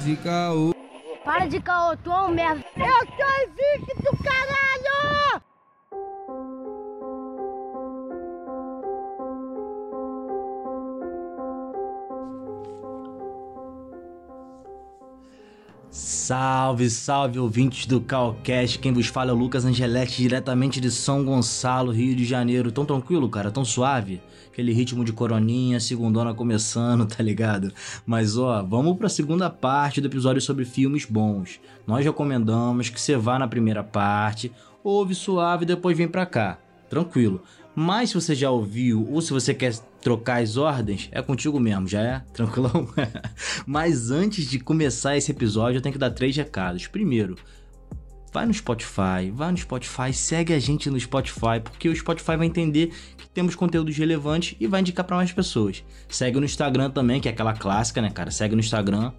de caô. Para de caô, tu é um merda. Eu sou invicto, caralho! Salve, salve ouvintes do Calcast. Quem vos fala é o Lucas Angeletti, diretamente de São Gonçalo, Rio de Janeiro. Tão tranquilo, cara? Tão suave? Aquele ritmo de coroninha, segundona começando, tá ligado? Mas ó, vamos pra segunda parte do episódio sobre filmes bons. Nós recomendamos que você vá na primeira parte, ouve suave e depois vem pra cá. Tranquilo. Mas se você já ouviu ou se você quer trocar as ordens, é contigo mesmo, já é? Tranquilão? Mas antes de começar esse episódio, eu tenho que dar três recados. Primeiro, vai no Spotify, vai no Spotify, segue a gente no Spotify, porque o Spotify vai entender que temos conteúdos relevantes e vai indicar para mais pessoas. Segue no Instagram também, que é aquela clássica, né, cara? Segue no Instagram,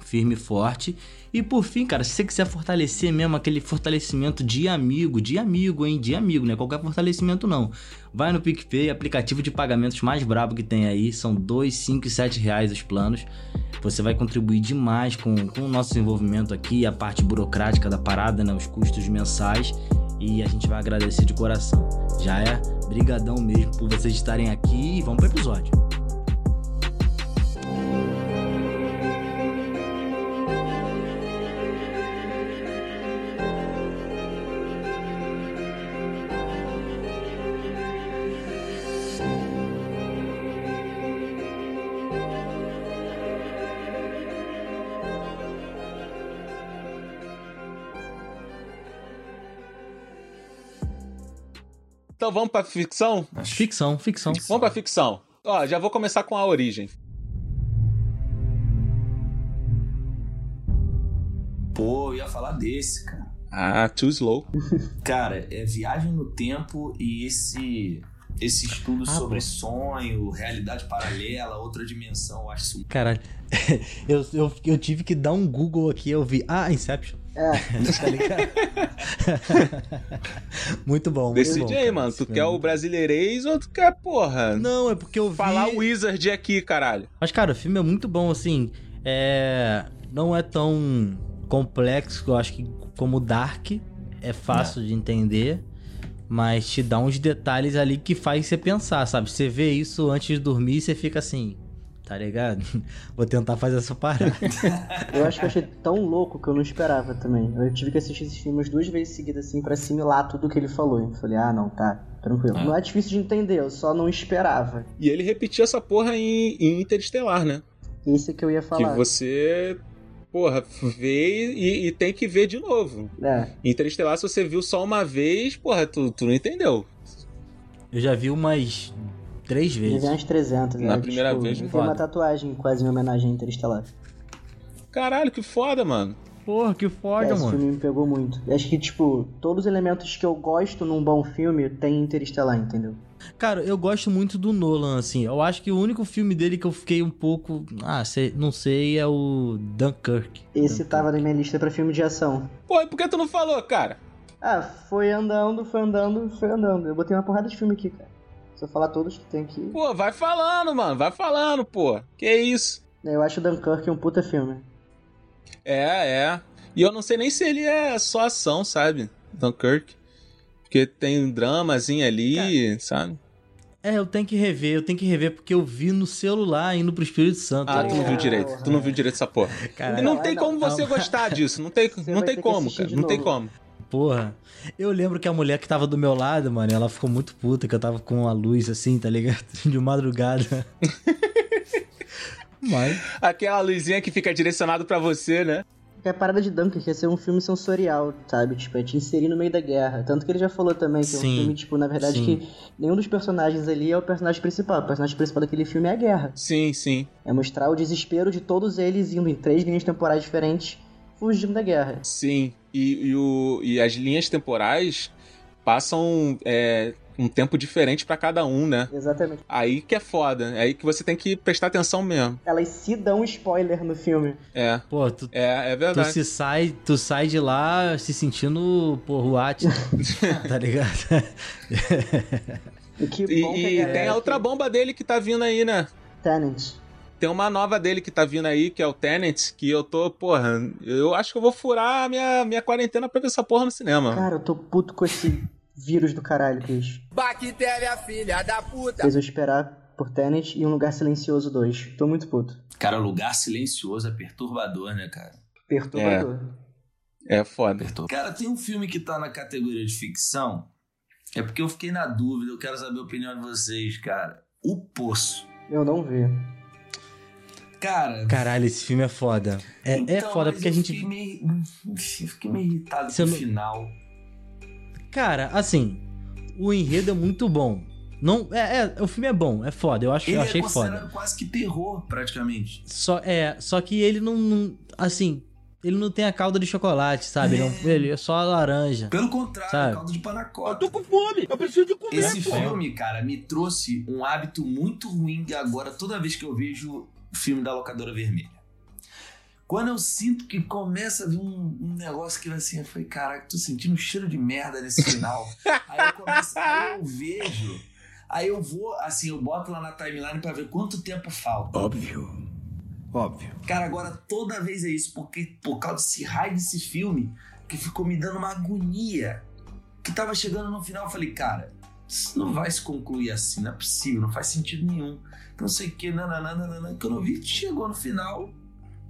firme e forte. E por fim, cara, se você quiser fortalecer mesmo aquele fortalecimento de amigo, de amigo, hein? De amigo, né? Qualquer fortalecimento não. Vai no PicPay, aplicativo de pagamentos mais brabo que tem aí. São 2, 5 e 7 reais os planos. Você vai contribuir demais com, com o nosso desenvolvimento aqui, a parte burocrática da parada, né? Os custos mensais. E a gente vai agradecer de coração. Já é? Brigadão mesmo por vocês estarem aqui e vamos pro episódio. Então vamos pra ficção? Ficção, ficção. Vamos pra ficção. Ó, já vou começar com a origem. Pô, eu ia falar desse, cara. Ah, too slow. Cara, é viagem no tempo e esse esse estudo Ah, sobre pô. sonho, realidade paralela, outra dimensão, eu acho isso. Caralho, eu, eu, eu tive que dar um Google aqui, eu vi. Ah, Inception. É, Tá ligado? muito bom, muito Decide bom. aí, cara. mano. Tu Esse quer o filme. brasileirês ou tu quer, porra, Não, é porque eu vi. falar Wizard aqui, caralho? Mas, cara, o filme é muito bom, assim. É. Não é tão complexo, eu acho que como Dark. É fácil de entender. Mas te dá uns detalhes ali que faz você pensar, sabe? Você vê isso antes de dormir e você fica assim. Tá ligado? Vou tentar fazer essa parada. eu acho que eu achei tão louco que eu não esperava também. Eu tive que assistir esses filmes duas vezes seguidas, assim, pra assimilar tudo que ele falou. Eu falei, ah, não, tá, tranquilo. Ah. Não é difícil de entender, eu só não esperava. E ele repetiu essa porra em, em Interestelar, né? Esse que eu ia falar. Que você, porra, vê e, e tem que ver de novo. É, Interestelar, se você viu só uma vez, porra, tu, tu não entendeu. Eu já vi umas três vezes. umas 300. Na né? primeira tipo, vez, eu foda. uma tatuagem quase em homenagem a Interestelar. Caralho, que foda, mano. Porra, que É, foda, esse mano. filme me pegou muito. Eu acho que, tipo, todos os elementos que eu gosto num bom filme tem Interestelar, entendeu? Cara, eu gosto muito do Nolan, assim. Eu acho que o único filme dele que eu fiquei um pouco. Ah, sei- não sei, é o Dunkirk. Esse tava na minha lista pra filme de ação. Pô, e por que tu não falou, cara? Ah, foi andando, foi andando, foi andando. Eu botei uma porrada de filme aqui, cara. Se eu falar todos que tem aqui. Pô, vai falando, mano, vai falando, pô. Que isso? Eu acho Dunkirk um puta filme. É, é. E eu não sei nem se ele é só ação, sabe? Dunkirk. Porque tem um dramazinho ali, sabe? É, eu tenho que rever, eu tenho que rever porque eu vi no celular indo pro Espírito Santo. Ah, tu não viu direito. Tu não viu direito essa porra. Caralho. E não tem não, como você não. gostar disso. Não tem, Você não tem que como, cara. Não tem novo. como. Porra. Eu lembro que a mulher que tava do meu lado, mano, ela ficou muito puta que eu tava com a luz assim, tá ligado? De madrugada. Mas. Aquela luzinha que fica direcionado pra você, né? Porque a parada de Dunkirk é ser um filme sensorial, sabe? Tipo, é te inserir no meio da guerra. Tanto que ele já falou também que é um Sim, filme, tipo, na verdade, sim. que nenhum dos personagens ali é o personagem principal. O personagem principal daquele filme é a guerra. Sim, sim. É mostrar o desespero de todos eles indo em três linhas temporais diferentes, fugindo da guerra. Sim. E, e, o, e as linhas temporais passam é, um tempo diferente pra cada um, né? Exatamente. Aí que é foda. É aí que você tem que prestar atenção mesmo. Elas se dão spoiler no filme. É. Pô, tu, É, é tu verdade. se sai, tu sai de lá se sentindo, pô, Ruat, tá ligado? E que E, e tem a outra bomba dele que tá vindo aí, né? Tenant. Tem uma nova dele que tá vindo aí, que é o Tenet, que eu tô, porra, eu acho que eu vou furar a minha, minha quarentena pra ver essa porra no cinema. Cara, eu tô puto com esse vírus do caralho, Cris. Bactéria, filha da puta. Fez eu esperar por Tenet e Um Lugar Silencioso 2. Tô muito puto. Cara, lugar silencioso é perturbador, né, cara? Perturbador. É foda. Cara, tem um filme que tá na categoria de ficção. É porque eu fiquei na dúvida, eu quero saber a opinião de vocês, cara. O Poço. Eu não vi. Cara. Caralho, esse filme é foda. É, é então, foda mas porque a eu gente. Fiquei meio, eu fiquei meio irritado Você com o não- final. Cara, assim, o enredo é muito bom. Não, é, é, o filme é bom, é foda, eu acho, Ele eu é achei considerado foda. quase que terror, praticamente. Só é, só que ele não, não- assim, ele não tem a calda de chocolate, sabe? Ele, não- ele é só a laranja. Pelo contrário, Sabe? caldo de panacota. com fome, eu preciso de comer. Esse filme, cara, me trouxe um hábito muito ruim agora toda vez que eu vejo o filme da Locadora Vermelha. Quando eu sinto que começa a vir um, um negócio que vai assim, eu falei, caraca, tô sentindo um cheiro de merda nesse final. aí eu começo, aí eu vejo, aí eu vou, assim, eu boto lá na timeline pra ver quanto tempo falta. Óbvio. Óbvio. Cara, agora toda vez é isso, porque por causa desse raio desse filme, que ficou me dando uma agonia. Que tava chegando no final, eu falei, cara, isso não vai se concluir assim, não é possível, não faz sentido nenhum. Não sei o que, nananana. Quando eu vi que chegou no final,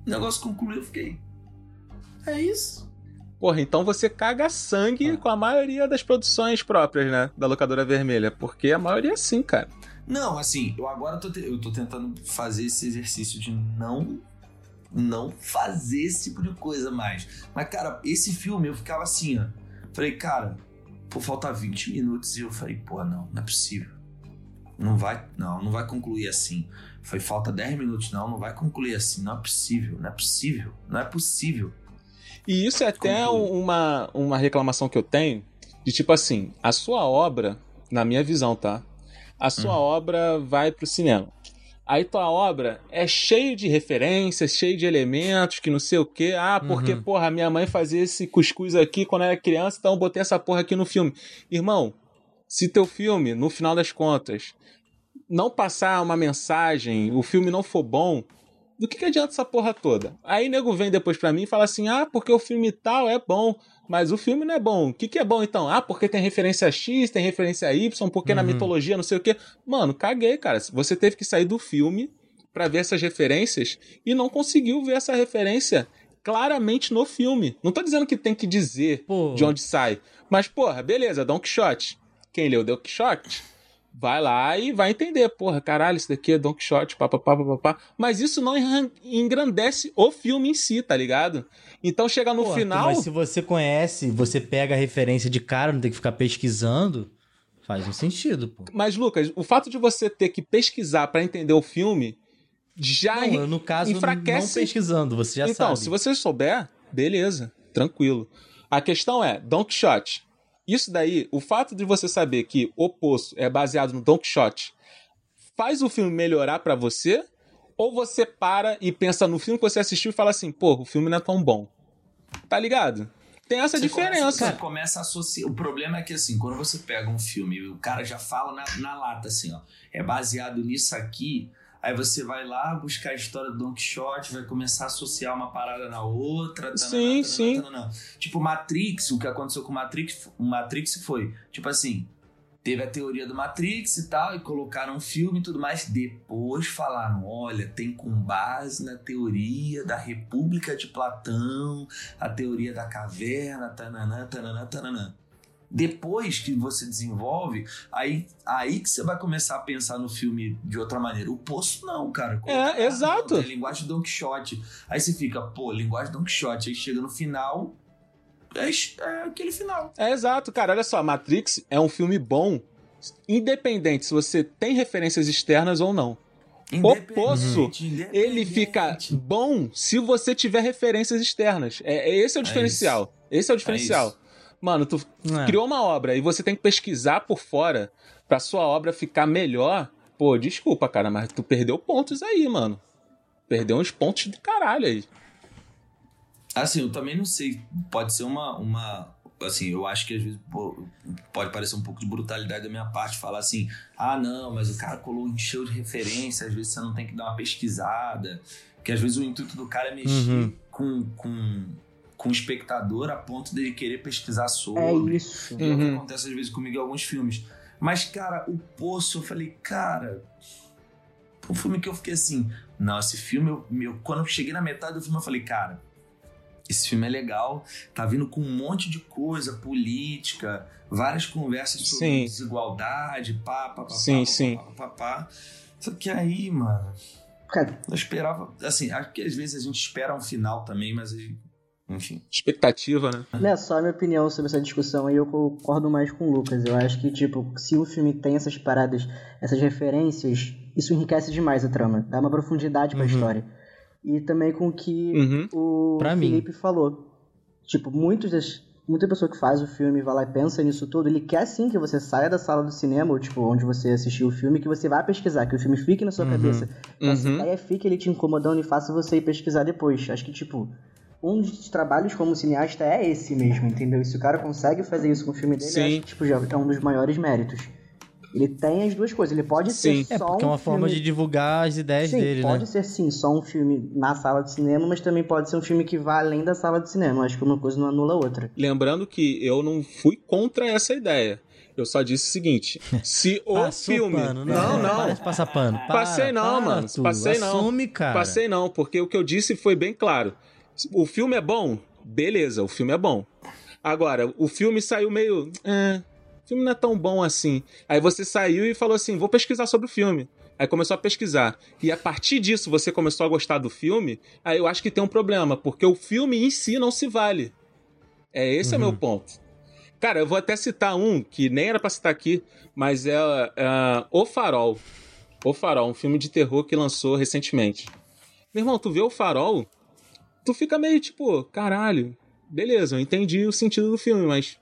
o negócio concluiu, eu fiquei. É isso. Porra, então você caga sangue com a maioria das produções próprias, né? Da locadora vermelha. Porque a maioria é assim, cara. Não, assim, eu agora tô, te- eu tô tentando fazer esse exercício de não não fazer esse tipo de coisa mais. Mas, cara, esse filme eu ficava assim, ó. Falei, cara, pô, falta 20 minutos e eu falei, pô, não, não é possível. Não vai, não, não vai concluir assim. Foi falta 10 minutos, não, não vai concluir assim, não é possível, não é possível, não é possível. E isso é até Conclui. uma, uma reclamação que eu tenho, de tipo assim, a sua obra, na minha visão, tá? A sua Uhum. obra vai pro cinema. Aí tua obra é cheio de referências, cheio de elementos, que não sei o quê. Ah, porque, Uhum. porra, minha mãe fazia esse cuscuz aqui quando era criança, então eu botei essa porra aqui no filme. Irmão, se teu filme, no final das contas, não passar uma mensagem, o filme não for bom, do que, que adianta essa porra toda? Aí nego vem depois pra mim e fala assim: ah, porque o filme tal é bom, mas o filme não é bom. O que, que é bom então? Ah, porque tem referência X, tem referência Y, porque na Uhum. mitologia não sei o quê. Mano, caguei, cara. Você teve que sair do filme pra ver essas referências e não conseguiu ver essa referência claramente no filme. Não tô dizendo que tem que dizer Pô. de onde sai, mas porra, beleza, Don Quixote. Quem leu Don Quixote? Vai lá e vai entender, porra, caralho, isso daqui é Don Quixote, papapá, papapá. Mas isso não engrandece o filme em si, tá ligado? Então chega no Pô, final. Mas se você conhece, você pega a referência de cara, não tem que ficar pesquisando, faz um sentido, pô. Mas, Lucas, o fato de você ter que pesquisar pra entender o filme já Não, no caso, enfraquece. não pesquisando, você já então, sabe. se você souber, beleza, tranquilo. A questão é, Don Quixote. Isso daí, o fato de você saber que o Poço é baseado no Don Quixote, faz o filme melhorar pra você? Ou você para e pensa no filme que você assistiu e fala assim, pô, o filme não é tão bom. Tá ligado? Tem essa Você diferença. Começa, você começa a associar. O problema é que, assim, quando você pega um filme e o cara já fala na, na lata, assim, ó, é baseado nisso aqui. Aí você vai lá buscar a história do Don Quixote, vai começar a associar uma parada na outra. tananã, Sim, tananã, sim. tananã. Tipo, Matrix, o que aconteceu com Matrix, o Matrix foi, tipo assim, teve a teoria do Matrix e tal, e colocaram um filme e tudo mais. Depois falaram: olha, tem com base na teoria da República de Platão, a teoria da caverna, tananã, tananã, tananã. Depois que você desenvolve, aí, aí que você vai começar a pensar no filme de outra maneira. O Poço não, cara. É, exato. Não, tem linguagem Don Quixote. Aí você fica, pô, linguagem Don Quixote. Aí chega no final, é, é aquele final. É exato, cara. Olha só, Matrix é um filme bom, independente se você tem referências externas ou não. O Poço, ele fica bom se você tiver referências externas. É, é- esse é o diferencial. esse é o diferencial. isso. Mano, tu É. criou uma obra e você tem que pesquisar por fora pra sua obra ficar melhor. Pô, desculpa, cara, mas tu perdeu pontos aí, mano. Perdeu uns pontos do caralho aí. Assim, eu também não sei. Pode ser uma, uma assim, eu acho que às vezes pô, pode parecer um pouco de brutalidade da minha parte falar assim, ah, não, mas o cara colou encheu de referência, às vezes você não tem que dar uma pesquisada, que às vezes o intuito do cara é mexer Uhum. com, com, com o espectador a ponto dele querer pesquisar sobre. É isso. É o que Uhum. acontece às vezes comigo em alguns filmes. Mas, cara, o Poço, eu falei, cara. Um filme que eu fiquei assim. Não, esse filme, eu, eu- quando eu cheguei na metade do filme, eu falei, cara, esse filme é legal, tá vindo com um monte de coisa, política, várias conversas sobre Sim. desigualdade, pá, pá, pá, Sim, pá, sim. pá, pá, pá, pá. Só que aí, mano, Cara, eu esperava. Assim, acho que às vezes a gente espera um final também, mas. Enfim. Expectativa, né? não é só a minha opinião sobre essa discussão aí, eu concordo mais com o Lucas. Eu acho que, tipo, se o filme tem essas paradas, essas referências, isso enriquece demais a trama, dá uma profundidade pra Uhum. história. E também com o que Uhum. o Pra mim. Felipe falou. Tipo, muitos das, muita pessoa que faz o filme vai lá e pensa nisso tudo, ele quer sim que você saia da sala do cinema, ou tipo, onde você assistiu o filme, que você vá pesquisar, que o filme fique na sua Uhum. cabeça. Que essa Uhum. ideia fique ele te incomodando e faça você ir pesquisar depois. Acho que, tipo, um dos trabalhos como cineasta é esse mesmo, entendeu? E se o cara consegue fazer isso com o filme dele, eu Sim. acho que, tipo, já é um dos maiores méritos. Ele tem as duas coisas, ele pode Sim. ser É, só porque é um uma forma filme... de divulgar as ideias Sim, dele, pode né? ser sim, só um filme na sala de cinema, mas também pode ser um filme que vá além da sala de cinema. Acho que uma coisa não anula a outra. Lembrando que eu não fui contra essa ideia. Eu só disse o seguinte: se o Passou filme. pano, né? não, Para não. de passar pano. Para, Passei não, para, mano. tu. Passei não. Assume, cara. Passei não, porque o que eu disse foi bem claro. O filme é bom? Beleza, o filme é bom. Agora, o filme saiu meio. É, o filme não é tão bom assim. Aí você saiu e falou assim: vou pesquisar sobre o filme. Aí começou a pesquisar. E a partir disso você começou a gostar do filme. Aí eu acho que tem um problema, porque o filme em si não se vale. É esse é o meu ponto. Cara, eu vou até citar um que nem era pra citar aqui, mas é, é O Farol. O Farol, um filme de terror que lançou recentemente. Meu irmão, tu vê o Farol, tu fica meio tipo, caralho, beleza, eu entendi o sentido do filme, mas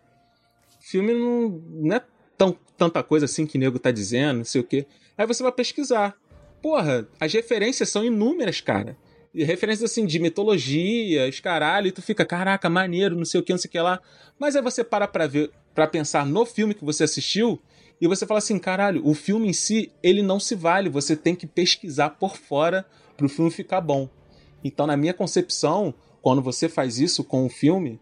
filme não, não é tão, tanta coisa assim que o nego tá dizendo, não sei o quê. Aí você vai pesquisar. Porra, as referências são inúmeras, cara. E referências assim de mitologia, os caralho, e tu fica, caraca, maneiro, não sei o que, não sei o que lá. Mas aí você para pra ver, para pensar no filme que você assistiu, e você fala assim, caralho, o filme em si, ele não se vale, você tem que pesquisar por fora pro filme ficar bom. Então, na minha concepção, quando você faz isso com o filme,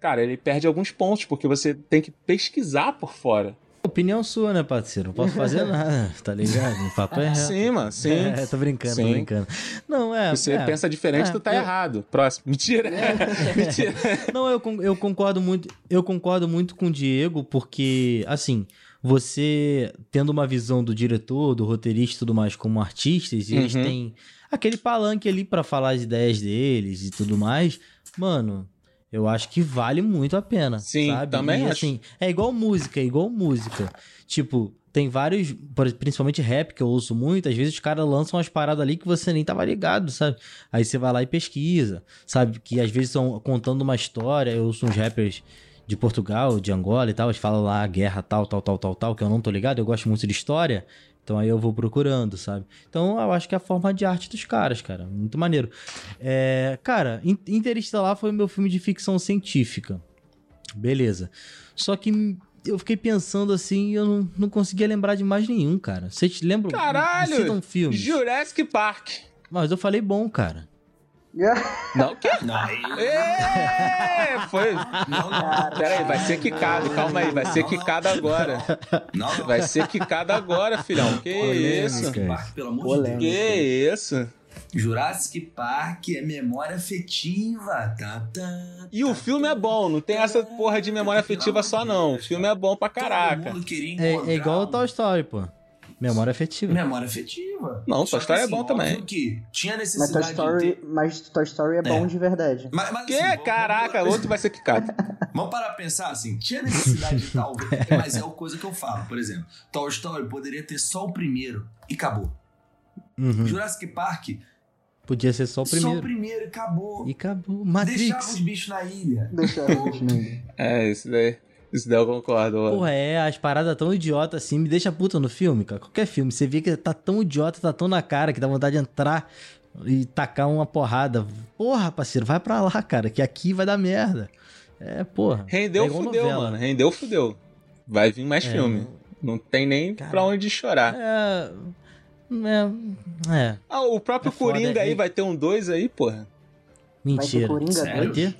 cara, ele perde alguns pontos, porque você tem que pesquisar por fora. Opinião sua, né, parceiro? Não posso fazer nada, tá ligado? O papo é reto. Sim, mano, sim. É, tô brincando, tô Sim. brincando. Não, é. Se você é. pensa diferente, É, tu tá eu- errado. Próximo. Mentira. Mentira. Não, eu, eu concordo muito. Eu concordo muito com o Diego, porque, assim, você tendo uma visão do diretor, do roteirista e tudo mais como artistas, e eles Uhum. têm aquele palanque ali pra falar as ideias deles e tudo mais, mano. Eu acho que vale muito a pena. Sim, sabe? também e, assim, é igual música, é igual música. Tipo, tem vários, principalmente rap que eu ouço muito, às vezes os caras lançam umas paradas ali que você nem tava ligado, sabe? Aí você vai lá e pesquisa, sabe? Que às vezes estão contando uma história, eu ouço uns rappers de Portugal, de Angola e tal, eles falam lá a guerra tal, tal, tal, tal, tal, que eu não tô ligado, eu gosto muito de história, então aí eu vou procurando, sabe? Então eu acho que é a forma de arte dos caras, cara, muito maneiro. É, cara, In- Interestelar foi meu filme de ficção científica, beleza. Só que eu fiquei pensando assim e eu não, não conseguia lembrar de mais nenhum, cara. Vocês te lembram? Caralho! citam filmes. Jurassic Park. Mas eu falei bom, cara. Não, o quê? Não. Ê, foi. Não, não. Pera aí, vai ser quicado, calma aí, vai ser quicado agora. Não, não. Vai ser quicado agora, filhão. Que isso? Jurassic Park, pelo amor Polêmica. de Deus. Que isso? Jurassic Park é memória afetiva. Tá, tá, E o filme é bom, não tem essa porra de memória afetiva só não. O filme é bom pra caraca. Todo mundo queria É, encontrar é igual o Toy Story, pô. Memória afetiva. Memória afetiva. Não, Toy Story que, é bom também. que tinha Mas necessidade Toy Story, ter... mas Toy Story é bom É. de verdade. Mas, mas, Que? assim, Caraca, vamos- outro vai ser quicado. Vamos parar pra pensar assim, tinha necessidade de tal, mas é a coisa que eu falo, por exemplo, Toy Story poderia ter só o primeiro e acabou. Uhum. Jurassic Park, Podia ser só o só o primeiro. primeiro e acabou. E acabou. Deixava os Matrix. bichos na ilha. Deixa eu ver. É, isso daí. Isso daí eu concordo. mano. Porra, é, as paradas tão idiota assim, me deixa puta no filme, cara. Qualquer filme, você vê que tá tão idiota, tá tão na cara, que dá vontade de entrar e tacar uma porrada. Porra, parceiro, vai pra lá, cara, que aqui vai dar merda. É, porra. Rendeu, é fudeu, novela. mano. Rendeu, fudeu. Vai vir mais É. filme. Não tem nem Cara. pra onde chorar. É. É. é. Ah, o próprio É foda, Coringa aí é- vai ter um 2 aí, porra. Mentira. Coringa Sério? Vai ter?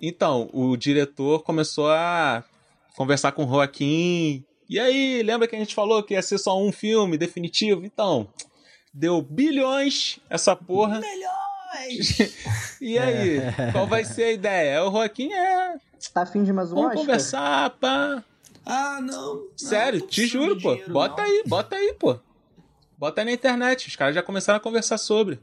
Então, o diretor começou a conversar com o Joaquim. E aí, lembra que a gente falou que ia ser só um filme definitivo? Então, deu bilhões essa porra. E aí, qual vai ser a ideia? É o Joaquim é. Tá afim de mais um Vamos Oscar? conversar, pá. Ah, não. não, Sério, tô te juro, pô. dinheiro, Bota não. aí, bota aí, pô. Bota aí na internet. Os caras já começaram a conversar sobre.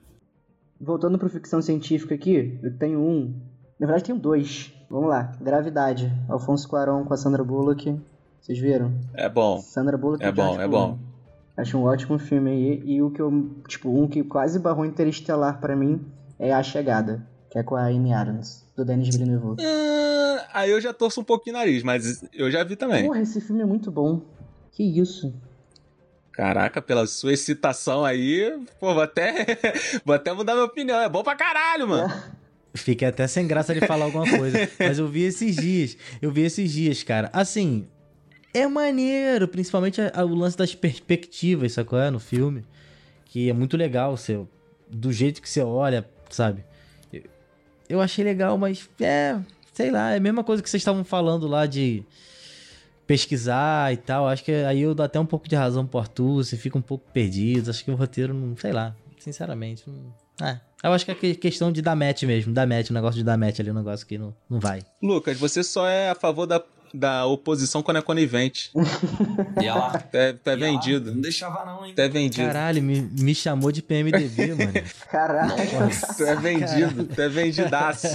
Voltando pro ficção científica aqui, eu tenho um. Na verdade, tenho dois. Vamos lá. Gravidade. Alfonso Cuarón com a Sandra Bullock. Vocês viram? É bom. Sandra Bullock É bom, é bom. Acho um ótimo filme aí. E o que eu. Tipo, um que quase barrou Interestelar pra mim é A Chegada. Que é com a Amy Adams, do Denis Villeneuve. Hum, aí eu já torço um pouquinho o nariz, mas eu já vi também. Porra, esse filme é muito bom. Que isso? Caraca, pela sua excitação aí, pô, vou até, vou até mudar minha opinião. É bom pra caralho, mano. Fiquei até sem graça de falar alguma coisa. mas eu vi esses dias. Eu vi esses dias, cara. Assim, é maneiro, principalmente a- a- o lance das perspectivas, sacou? É, no filme. Que é muito legal, seu, do jeito que você olha, sabe? Eu, eu achei legal, mas é. Sei lá, é a mesma coisa que vocês estavam falando lá de pesquisar e tal. Acho que aí eu dou até um pouco de razão pro Arthur, você fica um pouco perdido. Acho que o roteiro não. Sei lá, sinceramente. Não, é. Eu acho que é que- questão de dar match mesmo. Dar match, o negócio de dar match ali, o negócio que não, não vai. Lucas, você só é a favor da, da oposição quando é conivente. E ela. Tu é, é e ela vendido. Não deixava, não, hein? É vendido. Caralho, me, me chamou de PMDB, mano. Caraca. Tu é vendido. Tu é vendidaço.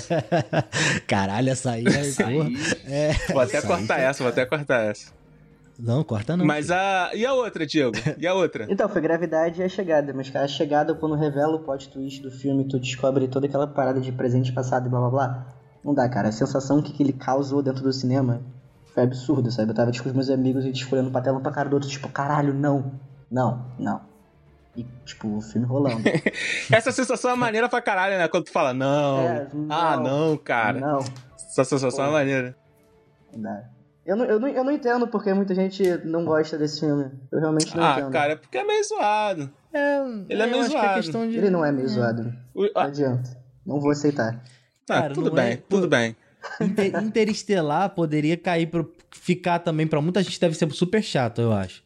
Caralho, essa aí é. Isso porra. aí. É. Vou até cortar essa, vou até cortar essa. Não, corta não. Mas a. E a outra, Diego? E a outra? Então, foi Gravidade e A Chegada. Mas, cara, A Chegada, quando revela o plot twist do filme, tu descobre toda aquela parada de presente, passado e blá blá blá. Não dá, cara. A sensação que, que ele causou dentro do cinema foi absurdo, sabe? Eu tava tipo, com os meus amigos e olhando pra tela um pra cara do outro, tipo, caralho, não. Não, não. E, tipo, o filme rolando. Essa sensação é maneira pra caralho, né? Quando tu fala, não. É, Ah, não. não, cara. Não, Essa sensação é Pô. maneira. não dá. Eu não, eu, não, eu não entendo porque muita gente não gosta desse filme. Eu realmente não Ah, entendo. cara, é porque é meio zoado. É, Ele é meio acho que é zoado. questão de. Ele não é meio zoado. O- Não ah, adianta. Não vou aceitar. tá, Cara, tudo não bem, é- tudo bem. Inter- Interestelar poderia cair pro. ficar também pra muita gente deve ser super chato, eu acho.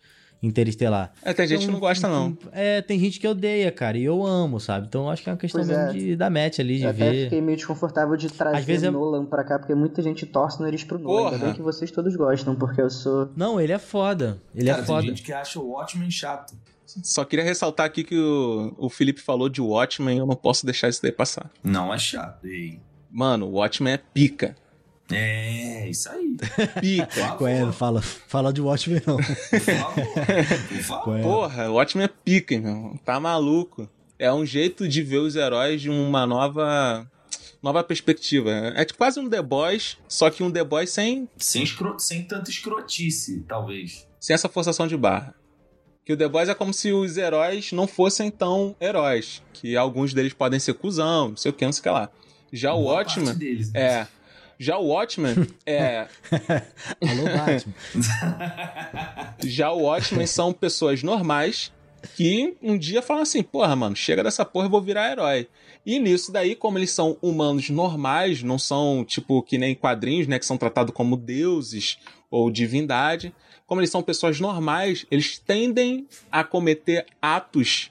Interestelar. É, tem gente que Então, não gosta, não. É, tem gente que odeia, cara, e eu amo, sabe? Então eu acho que é uma questão Pois mesmo é. de dar match ali, de Eu até ver. fiquei meio desconfortável de trazer Às vezes é- Nolan pra cá, porque muita gente torce o nariz pro Nolan. Ainda Porra. bem que vocês todos gostam, porque eu sou. Não, ele é foda. Ele Cara, é tem foda. gente que acha o Watchmen chato. Só queria ressaltar aqui que o, o Felipe falou de Watchmen, eu não posso deixar isso daí passar. Não é chato. Ei. Mano, o Watchmen é pica. É, isso aí. Pica. Qual é? Fala, fala de Watchmen, não. Por favor. Por favor. Qual é? Porra, o Watchmen é pica, irmão. Tá maluco. É um jeito de ver os heróis de uma nova nova perspectiva. É tipo quase um The Boys, só que um The Boys sem, Sem, escro... Sem tanta escrotice, talvez. sem essa forçação de barra. Que o The Boys é como se os heróis não fossem tão heróis. Que alguns deles podem ser cuzão, não sei o que, não sei o que lá. Já o Boa Watchmen. parte deles, né? É. Já o Watchmen é. Alô, Batman. Já o Watchmen são pessoas normais que um dia falam assim: porra, mano, chega dessa porra, eu vou virar herói. E nisso daí, como eles são humanos normais, não são tipo que nem quadrinhos, né, que são tratados como deuses ou divindade, como eles são pessoas normais, eles tendem a cometer atos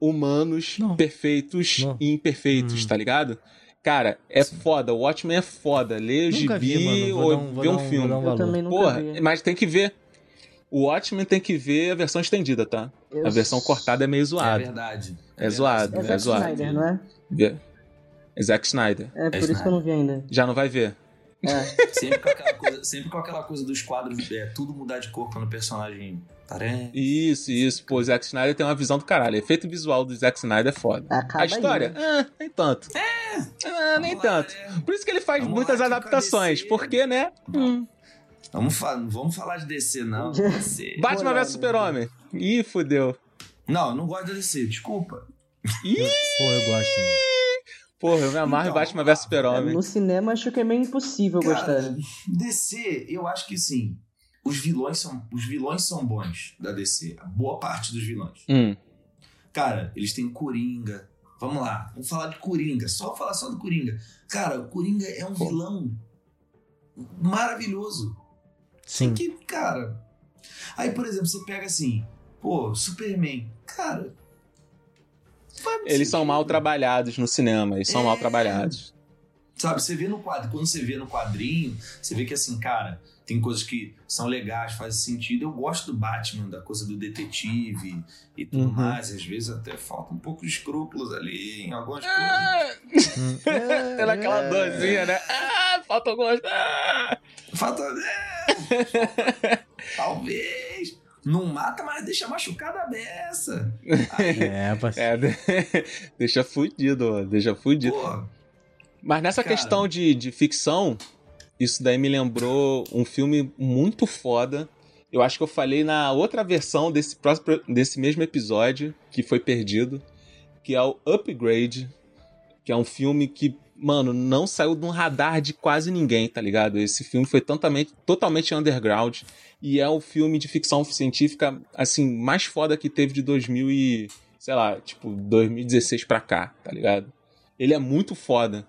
humanos Não. perfeitos Não. e imperfeitos, Hum. tá ligado? Cara, é foda. O Watchmen é foda. Lê o Nunca gibi vi, mano. Vou ou um- dar um um- filme. um Eu também nunca Porra, vi. mas tem que ver. O Watchmen tem que ver a versão estendida, tá? Eu A versão cortada é meio É zoada. verdade. É zoado, É é Zack zoado. Snyder, não é? Vê. É Zack Snyder. É por isso Snyder. que eu não vi ainda. Já não vai ver. É. Sempre com aquela coisa, sempre com aquela coisa dos quadros, é, tudo mudar de cor quando o personagem Isso, isso. Pô, o Zack Snyder tem uma visão do caralho. O efeito visual do Zack Snyder é foda. Acaba a história? aí, Ah, nem tanto. É, nem Vamos lá, tanto. né? Por isso que ele faz Vamos muitas lá, adaptações. Porque, né? Hum. Vamos, fa não vamos falar de DC, não. DC. Batman vs Super-Homem. Ih, fudeu. Não, eu não gosto de DC, desculpa. Ih, Pô, eu gosto. mano. Porra, eu me amarro Então, em Batman vs Super-Homem. No cinema acho que é meio impossível gostar. Cara, né? DC, eu acho que sim. Os vilões são, os vilões são bons da DC. A boa parte dos vilões. Hum. Cara, eles têm Coringa. Vamos lá, vamos falar de Coringa. Só falar só do Coringa. Cara, o Coringa é um vilão maravilhoso. Sim. Que, cara. Aí, por exemplo, você pega assim, pô, Superman. Cara. Eles são mal trabalhados no cinema, eles são É. mal trabalhados. Sabe, você vê no quadro, quando você vê no quadrinho, você vê que assim, cara, tem coisas que são legais, fazem sentido. Eu gosto do Batman, da coisa do detetive e tudo Uhum. mais. Às vezes até falta um pouco de escrúpulos ali em algumas Ah! coisas. Tendo aquela dorzinha, né? Ah, falta algumas. Ah! Falta. é, talvez. Não mata, mas deixa machucada a beça. Aí, É, parceiro. É, deixa fudido, deixa fudido. pô, Mas nessa Cara. questão de, de ficção, isso daí me lembrou um filme muito foda. Eu acho que eu falei na outra versão desse, próximo, desse mesmo episódio, que foi perdido, que é o Upgrade, que é um filme que, mano, não saiu de um radar de quase ninguém, tá ligado? Esse filme foi totalmente, totalmente underground e é o filme de ficção científica, assim, mais foda que teve de 2000 e, sei lá, tipo, 2016 pra cá, tá ligado? Ele é muito foda.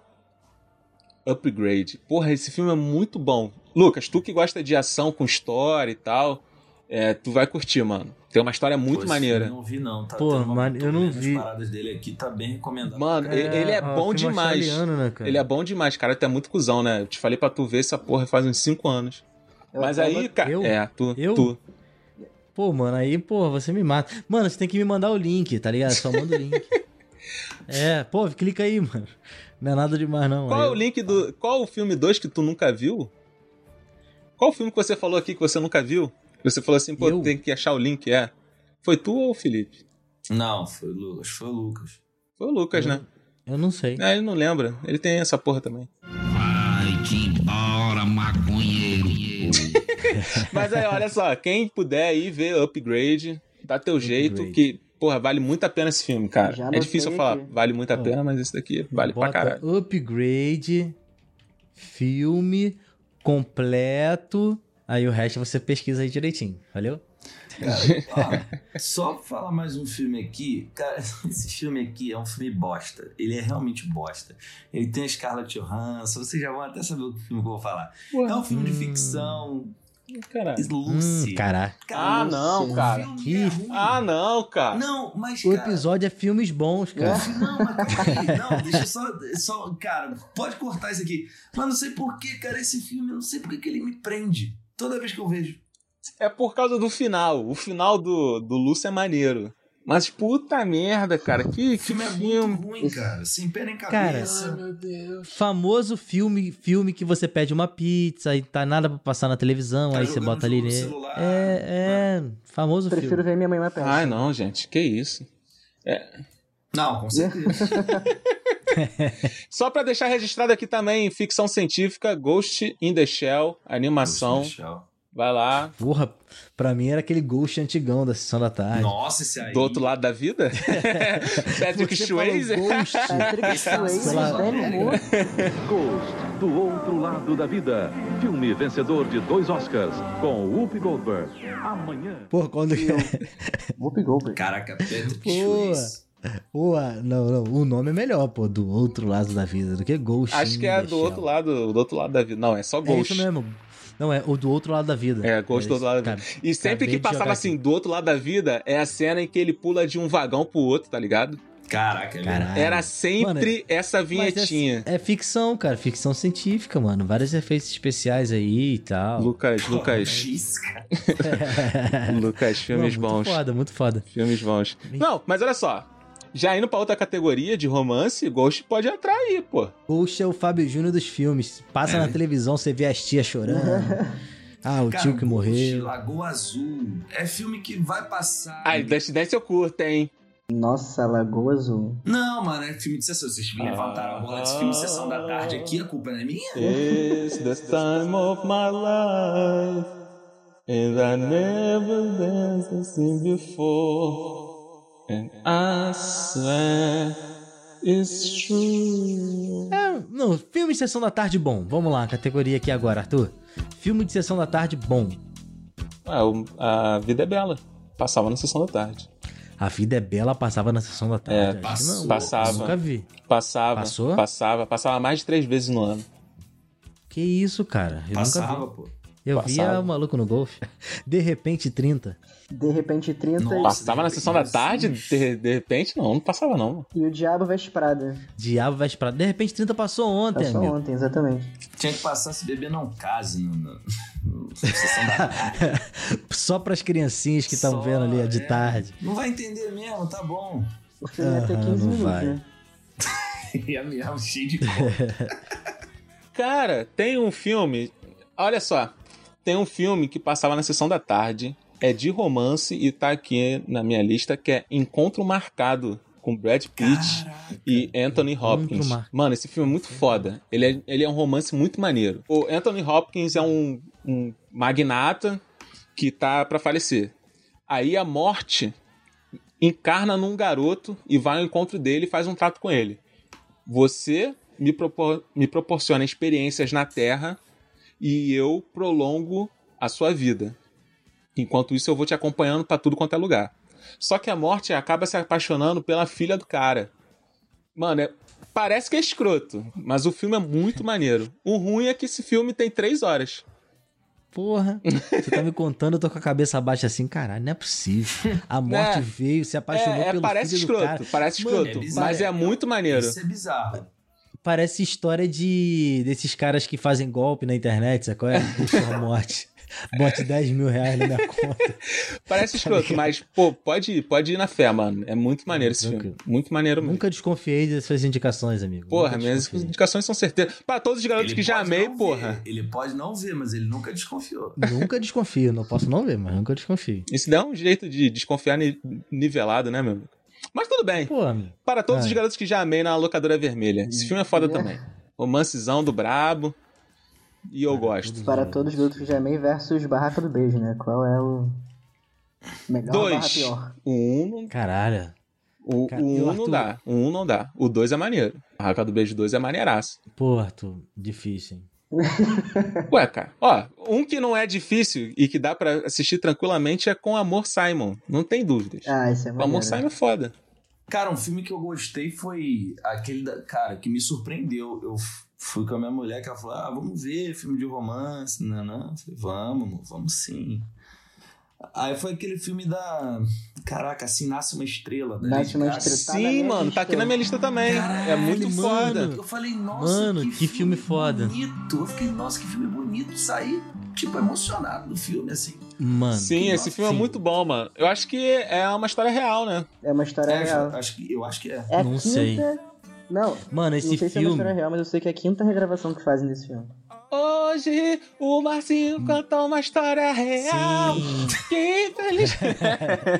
Upgrade. Porra, esse filme é muito bom. Lucas, tu que gosta de ação com história e tal, é, tu vai curtir, mano. Tem uma história muito pô, maneira. eu Não vi, não. Tá, Pô, mano, eu não vendo as vi. paradas dele aqui, tá bem recomendado. Mano, ele- ele é ó, bom demais. né, cara? Ele é bom demais, cara. Tu é muito cuzão, né? Eu te falei pra tu ver essa porra faz uns 5 anos. Eu Mas tava- aí, cara. Eu? É, tu. Eu? Tu. Pô, mano, aí, pô, você me mata. Mano, você tem que me mandar o link, tá ligado? Só manda o link. é, pô, clica aí, mano. Não é nada demais, não. Qual Aí é o link do. Qual o filme 2 que tu nunca viu? Qual o filme que você falou aqui que você nunca viu? Você falou assim, pô, Eu? tem que achar o link, é. Foi tu ou o Felipe? Não, foi o Lucas. Foi o Lucas. Foi o Lucas, Eu- né? Eu não sei. É, ele não lembra. Ele tem essa porra também. Vai-te embora, maconheiro. Mas aí, olha só, quem puder aí ver Upgrade, dá teu jeito, Upgrade. que, porra, vale muito a pena esse filme, cara. Já é difícil eu falar, aqui. vale muito a pena, mas esse daqui vale pra Bota caralho. Upgrade, filme completo. Aí o resto você pesquisa aí direitinho, valeu? Cara, ó, só pra falar mais um filme aqui, cara, esse filme aqui é um filme bosta. Ele é realmente bosta. Ele tem a Scarlett Johansson, vocês já vão até saber o filme que eu vou falar. É um filme de Hum. ficção. Caralho. Lucy. Hum, caraca. Ah, não, cara. O Que- é ruim. Ah, não, cara. Não, mas O cara, episódio é filmes bons, cara. Não, mas. Não, deixa eu só, só. Cara, pode cortar isso aqui. Mas não sei porquê, cara, esse filme, eu não sei porque que ele me prende. Toda vez que eu vejo. É por causa do final. O final do, do Lúcio é maneiro. Mas puta merda, cara. Que, O que filme é filme. muito ruim, cara. Sem pé nem Cara, cabeça. meu Deus. Famoso filme, filme que você pede uma pizza e tá nada pra passar na televisão, Tá aí você bota ali nele. celular. É, é, famoso Prefiro filme. ver minha mãe mais perto. Ai, não, gente. Que isso. Não, com certeza. Só pra deixar registrado aqui também, ficção científica, Ghost in the Shell, animação. Michel. Vai lá. Porra, pra mim era aquele Ghost antigão da sessão da tarde. Nossa, esse aí. Do outro lado da vida? Patrick Swayze? Ghost. Patrick é Swayze, Moore. Ghost, do outro lado da vida. Filme vencedor de dois Oscars, com Whoopi Goldberg. Amanhã. Porra, quando. Whoopi Goldberg. Caraca, Patrick. Swayze. Pô, não, não. O nome é melhor, pô, do outro lado da vida, do que Ghost. Acho que é do outro lado, do outro lado da vida. Não, é só É Ghost. isso mesmo. Não, é o do outro lado da vida. É, Ghost do outro lado da vida. Cara, E sempre que passava assim, aqui. do outro lado da vida, é a cena em que ele pula de um vagão pro outro, tá ligado? Caraca, é Caralho. Era sempre essa Mas vinhetinha. É, é ficção, cara. Ficção científica, mano. Vários efeitos especiais aí e tal. Lucas, Lucas, Gisca. Lucas, filmes Pô, muito bons. foda, muito foda. Filmes bons. Não, mas olha só. Já indo pra outra categoria de romance, Ghost pode entrar aí, pô. Ghost é o Fábio Júnior dos filmes. Passa na televisão, você vê as tias chorando. Ah, o Cara, tio que Ghost, morreu. Lagoa Azul. É filme que vai passar. Ai, Dance Dance eu curto, hein? Nossa, Lagoa Azul. Não, mano, é filme de sessão. Vocês me levantaram a bola desse filme de sessão da tarde aqui, a culpa não é minha? It's the time of my life And I never danced assim before And I swear It's true. É, não, filme de sessão da tarde bom. Vamos lá, categoria aqui agora, Arthur. Filme de sessão da tarde bom. Ah, o- a vida é bela. Passava na sessão da tarde. A Vida é Bela passava na sessão da tarde. É, que não, passava. Nunca vi. Passava. Passou? Passava. Passava mais de três vezes no ano. Que isso, cara? Eu nunca Passava, vi. pô. Eu Passava. via o maluco no golfe. De repente, 30. De repente 30 Nossa. Passava na sessão da tarde? De, de repente, não. Não passava, não. e o Diabo Veste Prada. Diabo vai esperar. De repente, 30 passou ontem, Passou amigo. ontem, exatamente. Tinha que passar se beber não case no, no, no- sessão da Só pras criancinhas que estão vendo ali de é. tarde. Não vai entender mesmo, tá bom. O filme ia ter Aham, 15 não minutos, vai. né? E a minha cheio de. Cara, tem um filme. Olha só. Tem um filme que passava na sessão da tarde. É de romance e tá aqui na minha lista, que é Encontro Marcado com Brad Pitt e Anthony Hopkins. Mano, esse filme é muito foda. Ele é, ele é um romance muito maneiro. O Anthony Hopkins é um, um magnata que tá pra falecer. Aí a morte encarna num garoto e vai ao encontro dele e faz um trato com ele. Você me, propor- me proporciona experiências na Terra e eu prolongo a sua vida. Enquanto isso, eu vou te acompanhando pra tudo quanto é lugar. Só que a morte acaba se apaixonando pela filha do cara. Mano, é- parece que é escroto, mas o filme é muito maneiro. O ruim é que esse filme tem três horas. Porra, você tá me contando, eu tô com a cabeça baixa assim, caralho, não é possível. A morte É. veio, se apaixonou É, é, pelo parece filho do escroto, cara. parece escroto, é bizarro. mas é muito maneiro. Isso é bizarro. Parece história de desses caras que fazem golpe na internet, sacou? É, puxa a morte. Bote 10 mil reais na minha conta. Parece escroto, mas, pô, pode ir, pode ir na fé, mano. É muito maneiro esse filme. Muito maneiro mesmo. Nunca desconfiei das suas indicações, amigo. Porra, minhas indicações são certeiras. Pra todos os garotos Ele que já amei, porra. ver, Ele pode não ver, mas ele nunca desconfiou. Nunca desconfio, não posso não ver, mas nunca desconfio. Isso dá um jeito de desconfiar ni- nivelado, né, meu amigo? Mas tudo bem. Pô. Para todos Ah. os garotos que já amei na locadora vermelha. Esse filme é foda também. Romancezão do brabo. E eu gosto. Para todos os garotos que já amei versus Barraca do Beijo, né? Qual é o melhor barra Dois. pior? O um, não- Caralho. o, o o um não Arthur? dá. O um não dá. O dois é maneiro. A Raca do Beijo 2 é maneiraço. Pô, Arthur, difícil, hein? Ué, cara. Ó, um que não é difícil e que dá pra assistir tranquilamente é com Amor Simon. Não tem dúvidas. Ah, esse é o maneiro. Amor Simon é foda. Cara, um filme que eu gostei foi aquele da. Cara, que me surpreendeu. Eu fui com a minha mulher que ela falou: ah, vamos ver filme de romance. Não, não. Eu falei, vamos, amor, vamos sim. Aí foi aquele filme da. Caraca, assim nasce uma estrela. Da Nasce uma estrela. Tá na Sim, minha mano, tá aqui na minha lista também. Caralho, é muito mano. foda. Eu falei, nossa, Mano, que filme foda. bonito. Eu fiquei, nossa, que filme bonito. Saí, tipo, emocionado do filme, assim. Mano. Sim, esse filme sim. é muito bom, mano. Eu acho que é uma história real, né? É uma história É, real. acho que, eu acho que é. É Não quinta... sei. Não, Mano, esse não sei se é uma filme. história real, mas eu sei que é a quinta regravação que fazem desse filme. Hoje o Marcinho contou uma história real. Sim. Que feliz.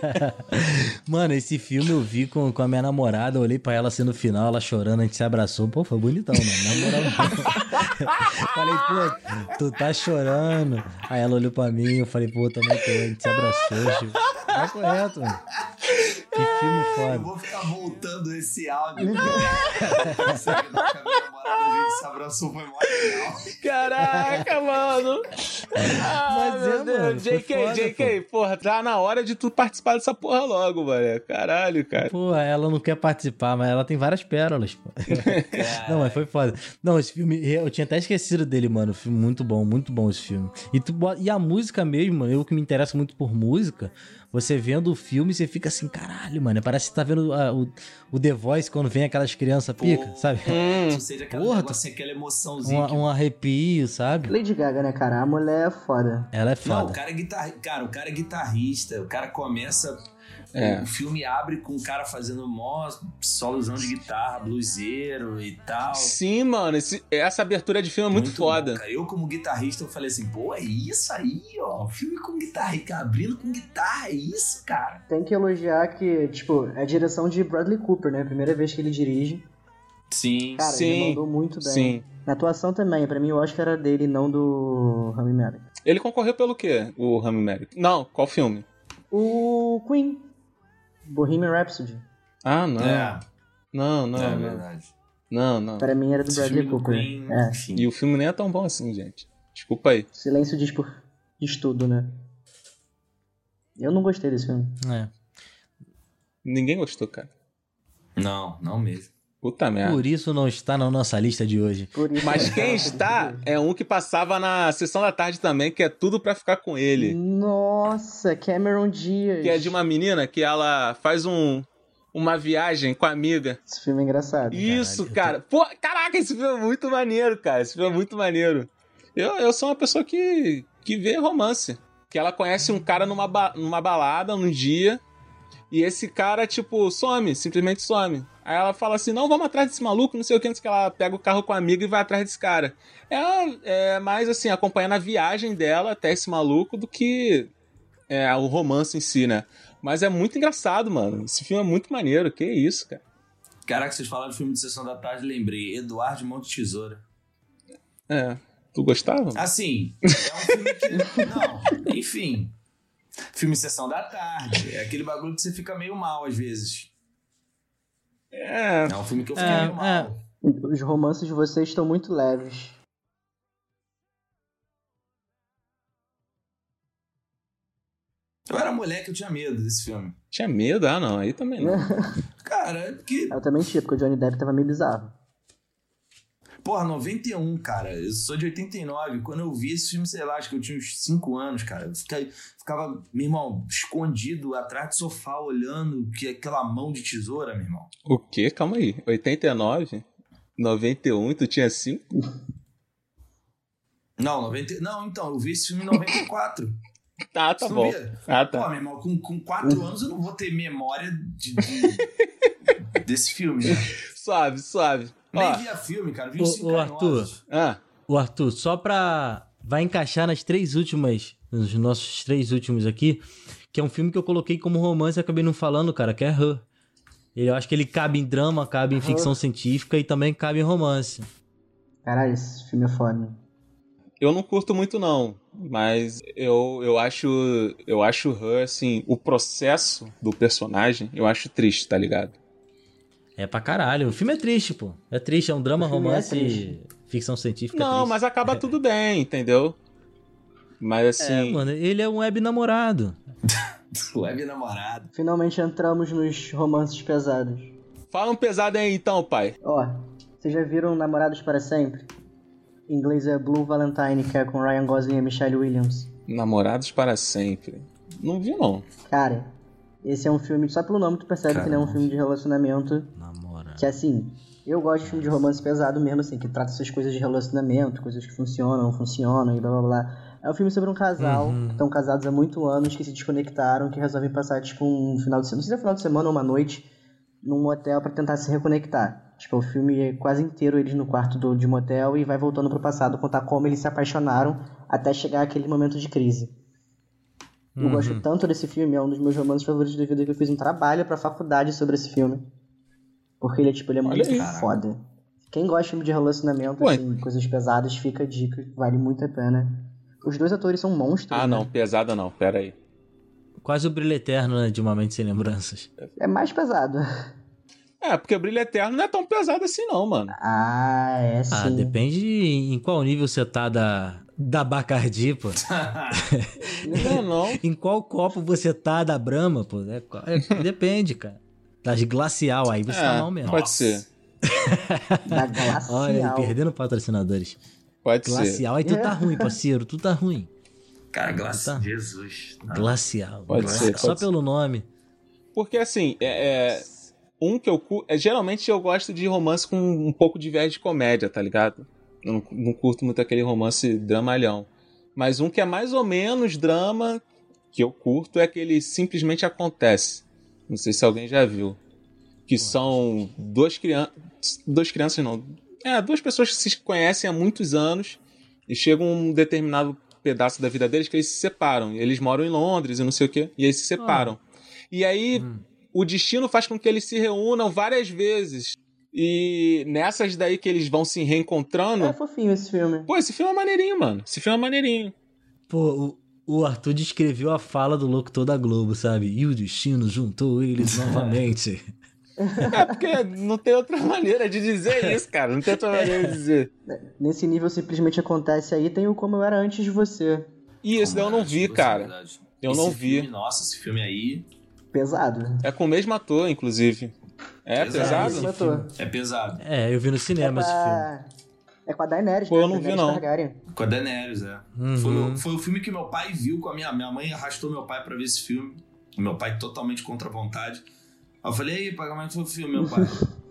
Mano, esse filme eu vi com, com a minha namorada, eu olhei pra ela assim no final, ela chorando, a gente se abraçou. Pô, foi bonitão, mano. Na moral. falei, pô, tu tá chorando. Aí ela olhou pra mim, eu falei, pô, também tô. A gente se abraçou, tipo. Tá correto, mano. Que filme Eu foda. vou ficar voltando esse áudio. Aqui da minha namorada, a gente se abraçou, foi mó legal. Caraca, mano. Ah, Mas meu é, Deus. mano, JK, foda, JK, porra, tá na hora de tu participar dessa porra logo, mano. Caralho, cara. Pô, ela não quer participar, mas ela tem várias pérolas, pô. Não, mas foi foda. Não, esse filme, eu tinha até esquecido dele, mano. Filme muito bom, muito bom esse filme. E, tu, e a música mesmo, eu que me interesso muito por música, você vendo o filme, você fica assim, caralho, mano. Parece que você tá vendo ah, o, o The Voice quando vem aquelas crianças pica, sabe? Ou seja, aquela Porra, negócio, aquela emoçãozinha. Um, que- um arrepio, sabe? Lady Gaga, né, cara? A mulher é foda. Ela é Não, o foda. cara é guitarrista. Cara, o cara é guitarrista. O cara começa. É. O filme abre com o cara fazendo mó solozão de guitarra, bluseiro e tal. Sim, mano, esse- essa abertura de filme é muito, bom, foda. cara. Eu, como guitarrista, eu falei assim, pô, é isso aí, ó. Filme com guitarra, abrindo com guitarra, é isso, cara. Tem que elogiar que, tipo, é a direção de Bradley Cooper, né? Primeira vez que ele dirige. Sim. Cara, Sim, ele mandou muito bem. Sim. Na atuação também, pra mim o Oscar era dele, não do Rami Malek. Ele concorreu pelo quê, o Rami Malek? Não, qual filme? O Queen. Bohemian Rhapsody. Ah, não. É. Não, não, é verdade. Não, não. Pra mim era do Esse Bradley Cooper. Queen, É. enfim. E o filme nem é tão bom assim, gente. Desculpa aí. Silêncio diz por diz tudo, né? Eu não gostei desse filme. É. Ninguém gostou, cara. Não, não mesmo. Puta merda. Por isso não está na nossa lista de hoje. Mas quem está é um que passava na sessão da tarde também, que é tudo pra ficar com ele. Nossa, Cameron Diaz. Que é de uma menina que ela faz um, uma viagem com a amiga. Esse filme é engraçado. Isso, Caralho, cara. Pô, caraca, esse filme é muito maneiro, cara. Esse filme é muito maneiro. Eu, eu sou uma pessoa que, que vê romance. Que ela conhece um cara numa, ba- numa balada um dia. E esse cara, tipo, some, simplesmente some. Aí ela fala assim: não, vamos atrás desse maluco, não sei o que, o que. Ela pega o carro com a amiga e vai atrás desse cara. É, é mais assim, acompanhando a viagem dela até esse maluco do que é, o romance em si, né? Mas é muito engraçado, mano. Esse filme é muito maneiro. Que isso, cara. Caraca, vocês falaram de filme de Sessão da Tarde, lembrei. Eduardo Monte Tesoura. É. Tu gostava? Assim, é um filme que. Não, enfim. Filme Sessão da Tarde. É aquele bagulho que você fica meio mal às vezes. É. É um filme que eu fiquei É, meio mal. Os romances de vocês estão muito leves. Eu era moleque, eu tinha medo desse filme. Tinha medo? Ah, não. Aí também não. Cara, é porque. Eu também tinha, porque o Johnny Depp tava meio bizarro. Porra, 91, cara. Eu sou de 89. Quando eu vi esse filme, sei lá, acho que eu tinha uns 5 anos, cara. Eu ficava, ficava, meu irmão, escondido atrás do sofá, olhando que aquela mão de tesoura, meu irmão. O quê? Calma aí. 89? 91 e tu tinha 5? Não, 90... não, então, eu vi esse filme em 94. Ah, tá não bom. via? Ah, Pô, tá. meu irmão, com, com 4 anos eu não vou ter memória de, de- desse filme. né? Suave, suave. Nem Ó, via filme, cara. Vi cinco ô, Arthur. ah, O Arthur, só pra. Vai encaixar nas três últimas. Nos nossos três últimos aqui. Que é um filme que eu coloquei como romance e acabei não falando, cara, que é Her. Eu acho que ele cabe em drama, cabe em ficção científica e também cabe em romance. Caralho, esse filme é foda. eu não curto muito não, mas eu, eu acho eu acho Her, assim, o processo do personagem, eu acho triste, tá ligado? É pra caralho. O filme é triste, pô. É triste, é um drama, é romance, triste. ficção científica. Não, triste. mas acaba tudo bem, entendeu? Mas É, assim, mano, ele é um web namorado. Web namorado. Finalmente entramos nos romances pesados. fala um pesado aí então, pai. Ó, vocês já viram Namorados para Sempre? Em inglês é Blue Valentine, que é com Ryan Gosling e Michelle Williams. Namorados para sempre. Não vi não. Cara, esse é um filme, só pelo nome tu percebe que não é um filme de relacionamento. Namorado. Que assim, eu gosto de filme de romance pesado mesmo, assim, que trata essas coisas de relacionamento, coisas que funcionam, não funcionam e blá blá blá. É um filme sobre um casal Uhum. que estão casados há muito anos, que se desconectaram, que resolvem passar, tipo, um final de semana, não sei se é final de semana ou uma noite, num motel pra tentar se reconectar. Tipo, o filme é quase inteiro eles no quarto do, de motel e vai voltando pro passado contar como eles se apaixonaram até chegar aquele momento de crise. Eu Uhum. gosto tanto desse filme, é um dos meus romances favoritos da vida que eu fiz um trabalho pra faculdade sobre esse filme. Porque ele é, tipo, ele é muito foda. Quem gosta de filme de relacionamento, Ué. assim, coisas pesadas, fica a dica, vale muito a pena. Os dois atores são monstros. Ah, né? não, pesada não, pera aí. Quase o brilho eterno, né? De uma mente sem lembranças. É mais pesado. É, porque Brilho Eterno não é tão pesado assim não, mano. Ah, é sim. Ah, depende em qual nível você tá da, da Bacardi, pô. Não é não. Em qual copo você tá da Brahma, pô. É, é- depende, cara. Das glacial, aí você tá É, mal mesmo. pode ser. Da glacial. Olha, perdendo patrocinadores. Pode ser. Glacial, aí tu tá ruim, parceiro. Tu tá ruim. Cara, glace... Tá. Jesus. Não. Glacial. Pode glacial. ser, Só pode ser. pelo nome. Porque assim, é, é, um que eu. É, geralmente eu gosto de romance com um pouco de viés de comédia, tá ligado? Eu não, não curto muito aquele romance dramalhão. Mas um que é mais ou menos drama que eu curto é aquele Simplesmente Acontece. Não sei se alguém já viu. Que são duas crianças. Duas crianças não. É, duas pessoas que se conhecem há muitos anos e chega um determinado pedaço da vida deles que eles se separam. E eles moram em Londres e não sei o quê. E eles se separam. E aí Hum. o destino faz com que eles se reúnam várias vezes. E nessas daí que eles vão se reencontrando. É fofinho esse filme. Pô, esse filme é maneirinho, mano. Esse filme é maneirinho. Pô, o, o Arthur descreveu a fala do locutor da Globo, sabe? E o destino juntou eles novamente. É porque não tem outra maneira de dizer isso, cara. Não tem outra maneira de dizer. Nesse nível simplesmente acontece aí, tem o Como Eu Era Antes de Você. E esse daí eu não vi, cara. verdade. Eu Esse não vi. filme, nossa, esse filme aí Pesado. É com o mesmo ator, inclusive. É Pesado. pesado? Ator. é pesado. É, eu vi no É cinema esse filme. É com a Daenerys, Pô, né? eu não vi, Daenerys não. Targaryen. Com a Daenerys, é. Uhum. Foi, o- foi o filme que meu pai viu com a minha... Minha mãe arrastou meu pai pra ver esse filme. Meu pai totalmente contra a vontade. Aí eu falei, e aí, pai, como é que foi o filme, meu pai?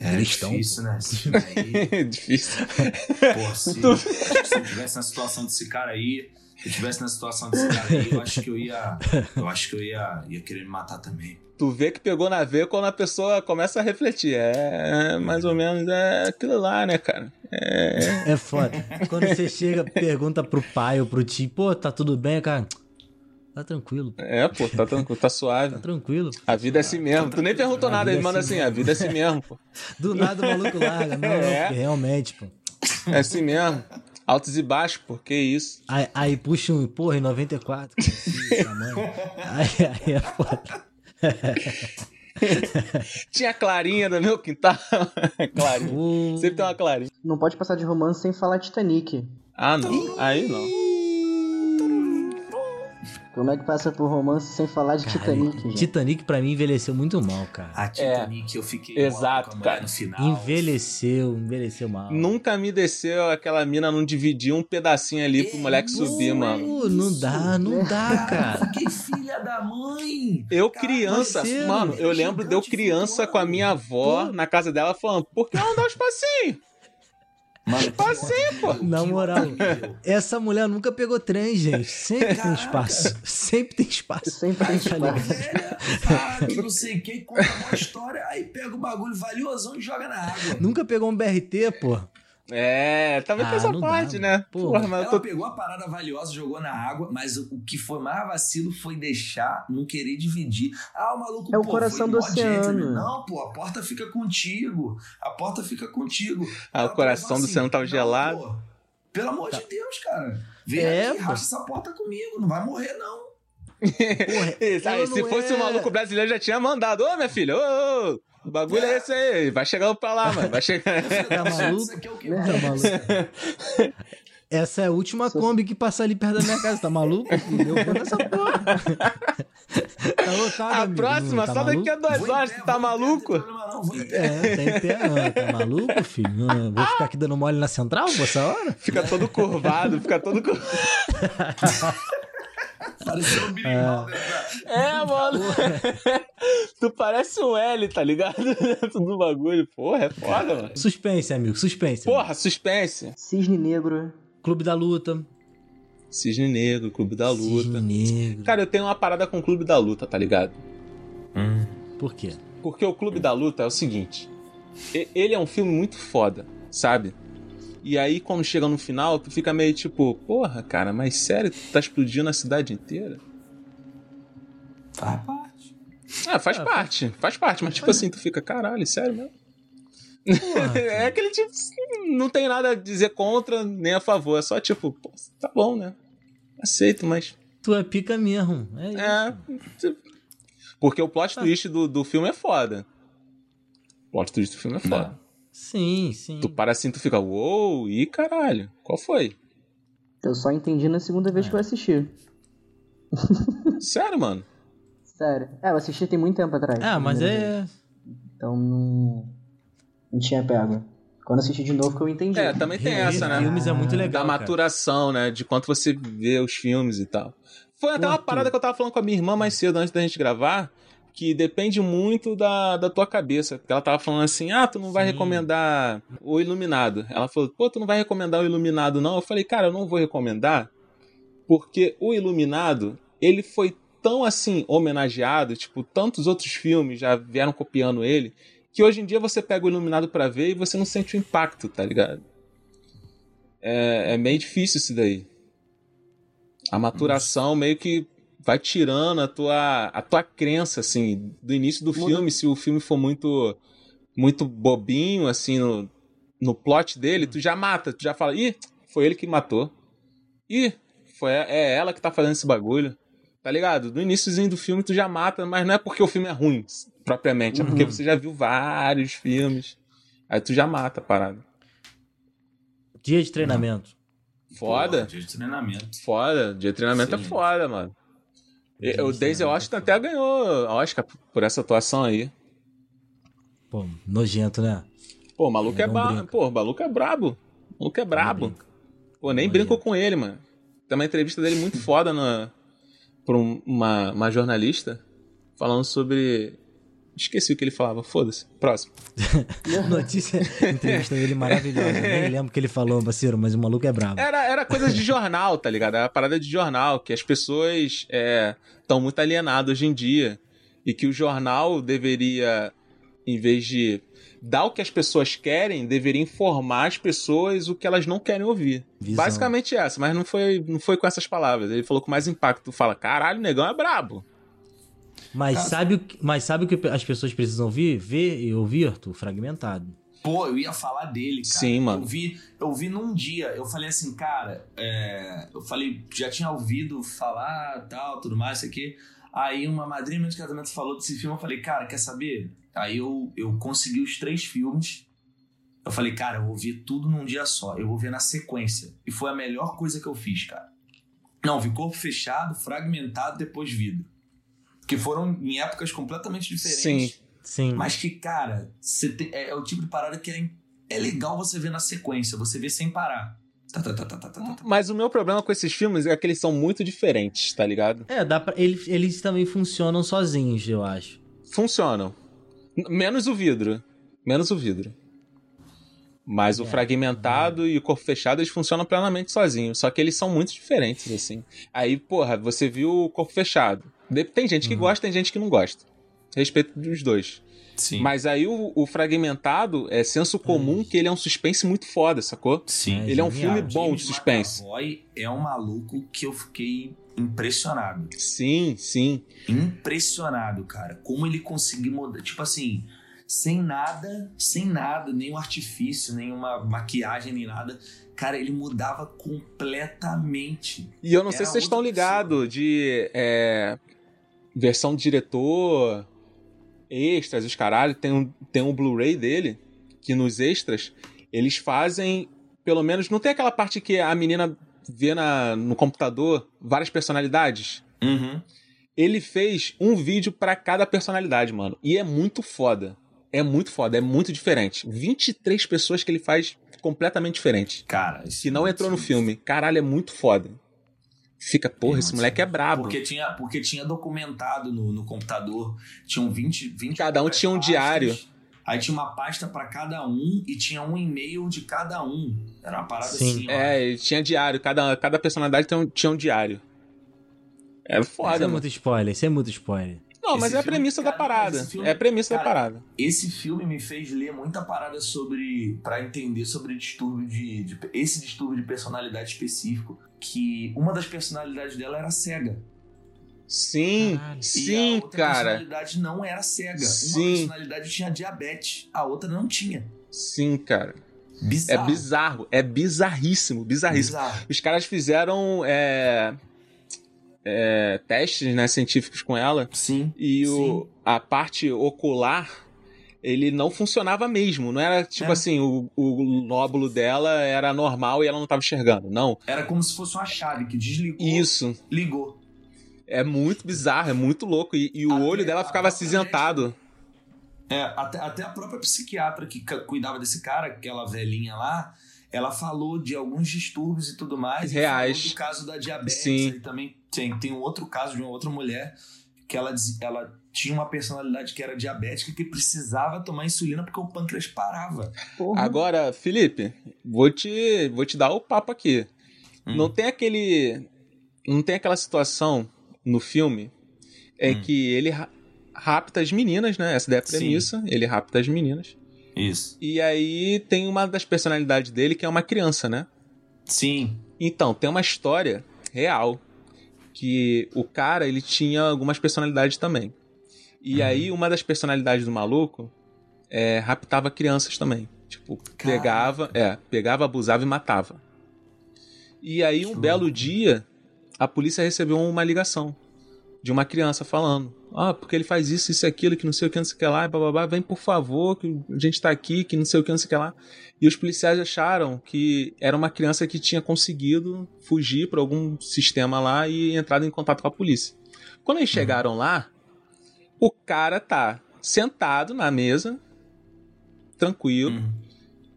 É Cristão, difícil, né? Esse filme aí. Difícil. Pô, se, se eu tivesse na situação desse cara aí, eu tivesse na situação desse cara aí, eu acho que eu ia. Eu acho que eu ia, ia querer me matar também. Tu vê que pegou na veia quando a pessoa começa a refletir. É, mais ou menos é aquilo lá, né, cara? É. É foda. Quando você chega, pergunta pro pai ou pro tio, pô, tá tudo bem, cara? Tá tranquilo, pô. É, pô, tá, tranquilo, tá suave. Tá tranquilo. A vida é assim mesmo. Tu nem perguntou nada, ele é manda assim assim, a vida é assim mesmo, pô. Do nada o maluco larga. Não, É. realmente, pô. É assim mesmo. Altos e baixos, pô, que isso. Aí, aí puxa um, porra, em 94, conheci essa mãe. Aí, aí é foda. Tinha a Clarinha no meu quintal. Clarinha. Sempre tem uma Clarinha. Não pode passar de romance sem falar Titanic. Ah, não. Aí não. Como é que passa por romance sem falar de Titanic, gente? Titanic pra mim envelheceu muito mal, cara. A Titanic, eu fiquei É. Exato, com a mulher cara. no final. Envelheceu, envelheceu mal. Nunca me desceu aquela mina não dividir um pedacinho ali pro moleque subir, mano. Pô, não dá, não dá, cara. Fiquei filha da mãe. Eu Cara, criança, mano, eu lembro de eu criança com a minha avó na casa dela falando, por que ela não dá os passinhos? Mano, Passei, pô. Na moral, essa mulher nunca pegou trem, gente. Sempre tem espaço. Sempre tem espaço. Sempre tem espaço. Ah, que não sei quem conta uma história, aí pega o bagulho valiosão e joga na água. Nunca pegou um BRT, pô. É, também tem Ah, essa dá, parte, mano. né? Pô. Porra, mas Ela tô... pegou a parada valiosa, jogou na água, mas o o que foi mais vacilo foi deixar, não querer dividir. Ah, o maluco, É o pô, coração foi do oceano. Não, pô, a porta fica contigo. A porta fica contigo. Ah, o Ela coração do oceano tava "Não, gelado." pô, pelo amor de Deus, cara. Vem É, aqui, racha essa porta comigo, não vai morrer, não. Porra, aí, ela se fosse é- um maluco brasileiro, já tinha mandado. Ô, minha filha, ô, ô, o bagulho é esse aí. Vai chegar pra lá, mano. Vai chegar. Tá maluco? Isso aqui é o que? Tá maluco? Essa é a última Kombi que passa ali perto da minha casa. Tá maluco? filho? Eu vou nessa porra. Tá lotado, A amigo. próxima, Tá só daqui a maluco? duas horas, tu tá maluco? Não tem problema não, vou em pé. É. Ah, tá maluco, filho? Não, vou ficar aqui dando mole na central essa hora? Fica todo curvado, fica todo curvado. Pareceu um Billy Mulder, cara. É, mano. tu parece um L, tá ligado? Dentro do bagulho. Porra, é foda, mano. Suspense, amigo, suspense. amigo. Porra, suspense. Cisne Negro. Clube da Luta. Cisne Negro, Clube da Luta. Cisne Negro. Cara, eu tenho uma parada com o Clube da Luta, tá ligado? Por quê? Porque o Clube da Luta é o seguinte: e- ele é um filme muito foda, sabe? E aí, quando chega no final, tu fica meio tipo, porra, cara, mas sério, tu tá explodindo a cidade inteira? Faz parte. Ah, faz parte, faz parte, mas tipo assim, tu fica, caralho, sério mesmo? Porra, é aquele tipo, não tem nada a dizer contra nem a favor, é só tipo, pô, tá bom, né? Aceito, mas. tu é pica mesmo. É isso. É. Porque o plot twist do, do filme é foda. O plot twist do filme é foda. Sim, sim. Tu para assim, tu fica, uou, ih caralho, qual foi? Eu só entendi na segunda vez que eu assisti. Sério, mano? Sério. É, eu assisti tem muito tempo atrás. Ah, mas primeira vez. é. Então não. Não tinha pego. Quando assisti de novo que eu entendi. É, também tem Rever essa, né? filmes é muito legal. da cara. maturação, né? De quanto você vê os filmes e tal. Foi até Pô, uma tu- parada que eu tava falando com a minha irmã mais cedo, antes da gente gravar, que depende muito da, da tua cabeça. Porque ela tava falando assim, ah, tu não vai Sim. recomendar o Iluminado. Ela falou, pô, tu não vai recomendar o Iluminado, não? Eu falei, cara, eu não vou recomendar, porque o Iluminado, ele foi tão assim homenageado, tipo, tantos outros filmes já vieram copiando ele, que hoje em dia você pega o Iluminado pra ver e você não sente o impacto, tá ligado? É, é meio difícil isso daí. A maturação meio que vai tirando a tua, a tua crença, assim, do início do Muda. filme, se o filme for muito muito bobinho, assim, no, no plot dele, tu já mata, tu já fala, ih, foi ele que matou. Ih, foi, é ela que tá fazendo esse bagulho. Tá ligado? No iníciozinho do filme tu já mata, mas não é porque o filme é ruim. propriamente. É Uhum. porque você já viu vários filmes. Aí tu já mata a parada. Dia de treinamento. Foda. Porra, dia de treinamento. Foda. Dia de treinamento é Sim. foda, mano. O treinamento Washington até ganhou Oscar por essa atuação aí. Pô, nojento, né? Pô, o maluco é, ba... brinca. Pô, o maluco é brabo. O maluco é brabo. Pô, nem brinco com ele, mano. Tem uma entrevista dele muito foda na... por um- uma, uma jornalista falando sobre. Esqueci o que ele falava, foda-se. Próximo. Notícia, entrevista dele maravilhosa. Nem lembro o que ele falou, parceiro, mas o maluco é brabo. Era, era coisa de jornal, tá ligado? Era parada de jornal, que as pessoas estão muito alienadas hoje em dia. E que o jornal deveria, em vez de dar o que as pessoas querem, deveria informar as pessoas o que elas não querem ouvir. Visão. Basicamente essa, mas não foi, não foi com essas palavras. Ele falou com mais impacto. Fala, caralho, o negão é brabo. Mas sabe, o que, mas sabe o que as pessoas precisam ouvir? Ver e ouvir, Arthur? Fragmentado. Pô, eu ia falar dele, cara. Sim, mano. Eu vi, eu vi num dia, eu falei assim, cara, é, eu falei, já tinha ouvido falar, tal, tudo mais, isso aqui. Aí uma madrinha de casamento falou desse filme, eu falei, cara, quer saber? Aí eu, eu consegui os três filmes. Eu falei, cara, eu vou ver tudo num dia só. Eu vou ver na sequência. E foi a melhor coisa que eu fiz, cara. Não, vi corpo fechado, fragmentado, depois vida. Que foram em épocas completamente diferentes. Sim. Sim. Mas que, cara, você te- é, é o tipo de parada que é, é legal você ver na sequência, você vê sem parar. Tá, tá, tá, tá, tá, tá. Mas o meu problema com esses filmes é que eles são muito diferentes, tá ligado? É, dá pra, eles, eles também funcionam sozinhos, eu acho. funcionam. Menos o vidro. Menos o vidro. Mas o É. fragmentado e o corpo fechado, eles funcionam plenamente sozinhos. Só que eles são muito diferentes, assim. Aí, porra, você viu o corpo fechado. Tem gente Uhum. que gosta, tem gente que não gosta. Respeito dos dois. Sim. Mas aí o, o fragmentado é senso comum que ele é um suspense muito foda, sacou? Sim. É, Ele é um genial. filme bom de suspense. McAvoy é um maluco que eu fiquei impressionado. Sim, sim. Impressionado, cara. Como ele conseguiu mudar. Tipo assim, sem nada, sem nada, nenhum artifício, nenhuma maquiagem, nem nada. Cara, ele mudava completamente. E eu não sei Era se vocês estão ligados de é, versão de diretor, extras, os caralho. Tem um, tem um Blu-ray dele, que nos extras, eles fazem, pelo menos, não tem aquela parte que a menina vê na, no computador várias personalidades? Uhum. Ele fez um vídeo pra cada personalidade, mano. E é muito foda. É muito foda, é muito diferente. 23 pessoas que ele faz completamente diferente. Cara, Que não entrou no filme. Caralho, é muito foda. Fica, porra, esse moleque é brabo. Porque tinha, porque tinha documentado no, no computador, tinham 20, 20 Cada um tinha um pastas, diário. Aí tinha uma pasta pra cada um e tinha um e-mail de cada um. Era uma parada Sim. assim. É, tinha diário. Cada, cada personalidade tem um- tinha um diário. É Isso foda, é mano. muito spoiler, isso é muito spoiler. Não, mas é a premissa da cara, parada. esse filme- é a premissa da cara, parada. Esse filme me fez ler muita parada sobre. Pra entender sobre distúrbio de, de- Esse distúrbio de personalidade específico. Que uma das personalidades dela era cega. Sim, Caralho. e a sim, outra cara. personalidade não era cega. Sim. Uma personalidade tinha diabetes, a outra não tinha. Sim, cara. É Bizarro. bizarro. É bizarríssimo, bizarríssimo. Bizarro. Os caras fizeram é, é, testes né, científicos com ela Sim. e o, Sim. a parte ocular ele não funcionava mesmo. Não era tipo É. assim, o, o lóbulo dela era normal e ela não estava enxergando. Não. Era como se fosse uma chave que desligou, Isso. ligou. É muito bizarro, é muito louco. E, e o Até olho dela ficava acinzentado. É, até, até a própria psiquiatra que cuidava desse cara, aquela velhinha lá, ela falou de alguns distúrbios e tudo mais. e Reais. falou do caso da diabetes. Sim. E também tem, tem um outro caso de uma outra mulher que ela, diz- ela tinha uma personalidade que era diabética que precisava tomar insulina porque o pâncreas parava. Porra. Agora, Felipe, vou te, vou te dar o papo aqui. Hum. Não tem aquele. Não tem aquela situação no filme é Hum. que ele ra- rapta as meninas, né? Essa daí é a Sim. premissa. Ele rapta as meninas. Isso. E aí tem uma das personalidades dele que é uma criança, né? Sim. Então, tem uma história real que o cara, ele tinha algumas personalidades também. E Uhum. aí uma das personalidades do maluco é, raptava crianças também. Tipo, Caraca. pegava, é, pegava, abusava e matava. E aí um belo dia, a polícia recebeu uma ligação de uma criança falando. Ah, porque ele faz isso, isso, aquilo, que não sei o que, não sei o que lá, e bababá, vem por favor, que a gente tá aqui, que não sei o que, não sei o que lá. E os policiais acharam que era uma criança que tinha conseguido fugir para algum sistema lá e entrado em contato com a polícia. Quando eles chegaram lá, o cara tá sentado na mesa, tranquilo, Uhum.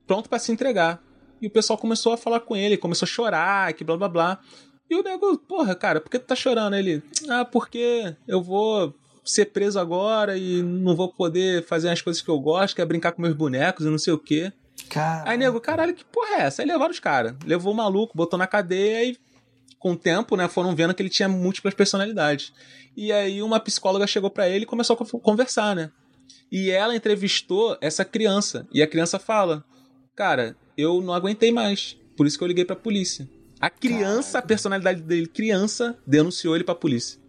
pronto para se entregar. E o pessoal começou a falar com ele, começou a chorar, que blá blá blá. E o nego, porra, cara, por que tu tá chorando? Ele, ah, porque eu vou ser preso agora e não vou poder fazer as coisas que eu gosto, que é brincar com meus bonecos e não sei o quê. Cara, Aí nego, caralho, que porra é essa? Aí levaram os caras. Levou o maluco, botou na cadeia e com o tempo, né, foram vendo que ele tinha múltiplas personalidades. E aí uma psicóloga chegou pra ele e começou a con- conversar, né? E ela entrevistou essa criança. E a criança fala: Cara, eu não aguentei mais. Por isso que eu liguei pra polícia. A criança, a personalidade dele, criança, denunciou ele pra polícia.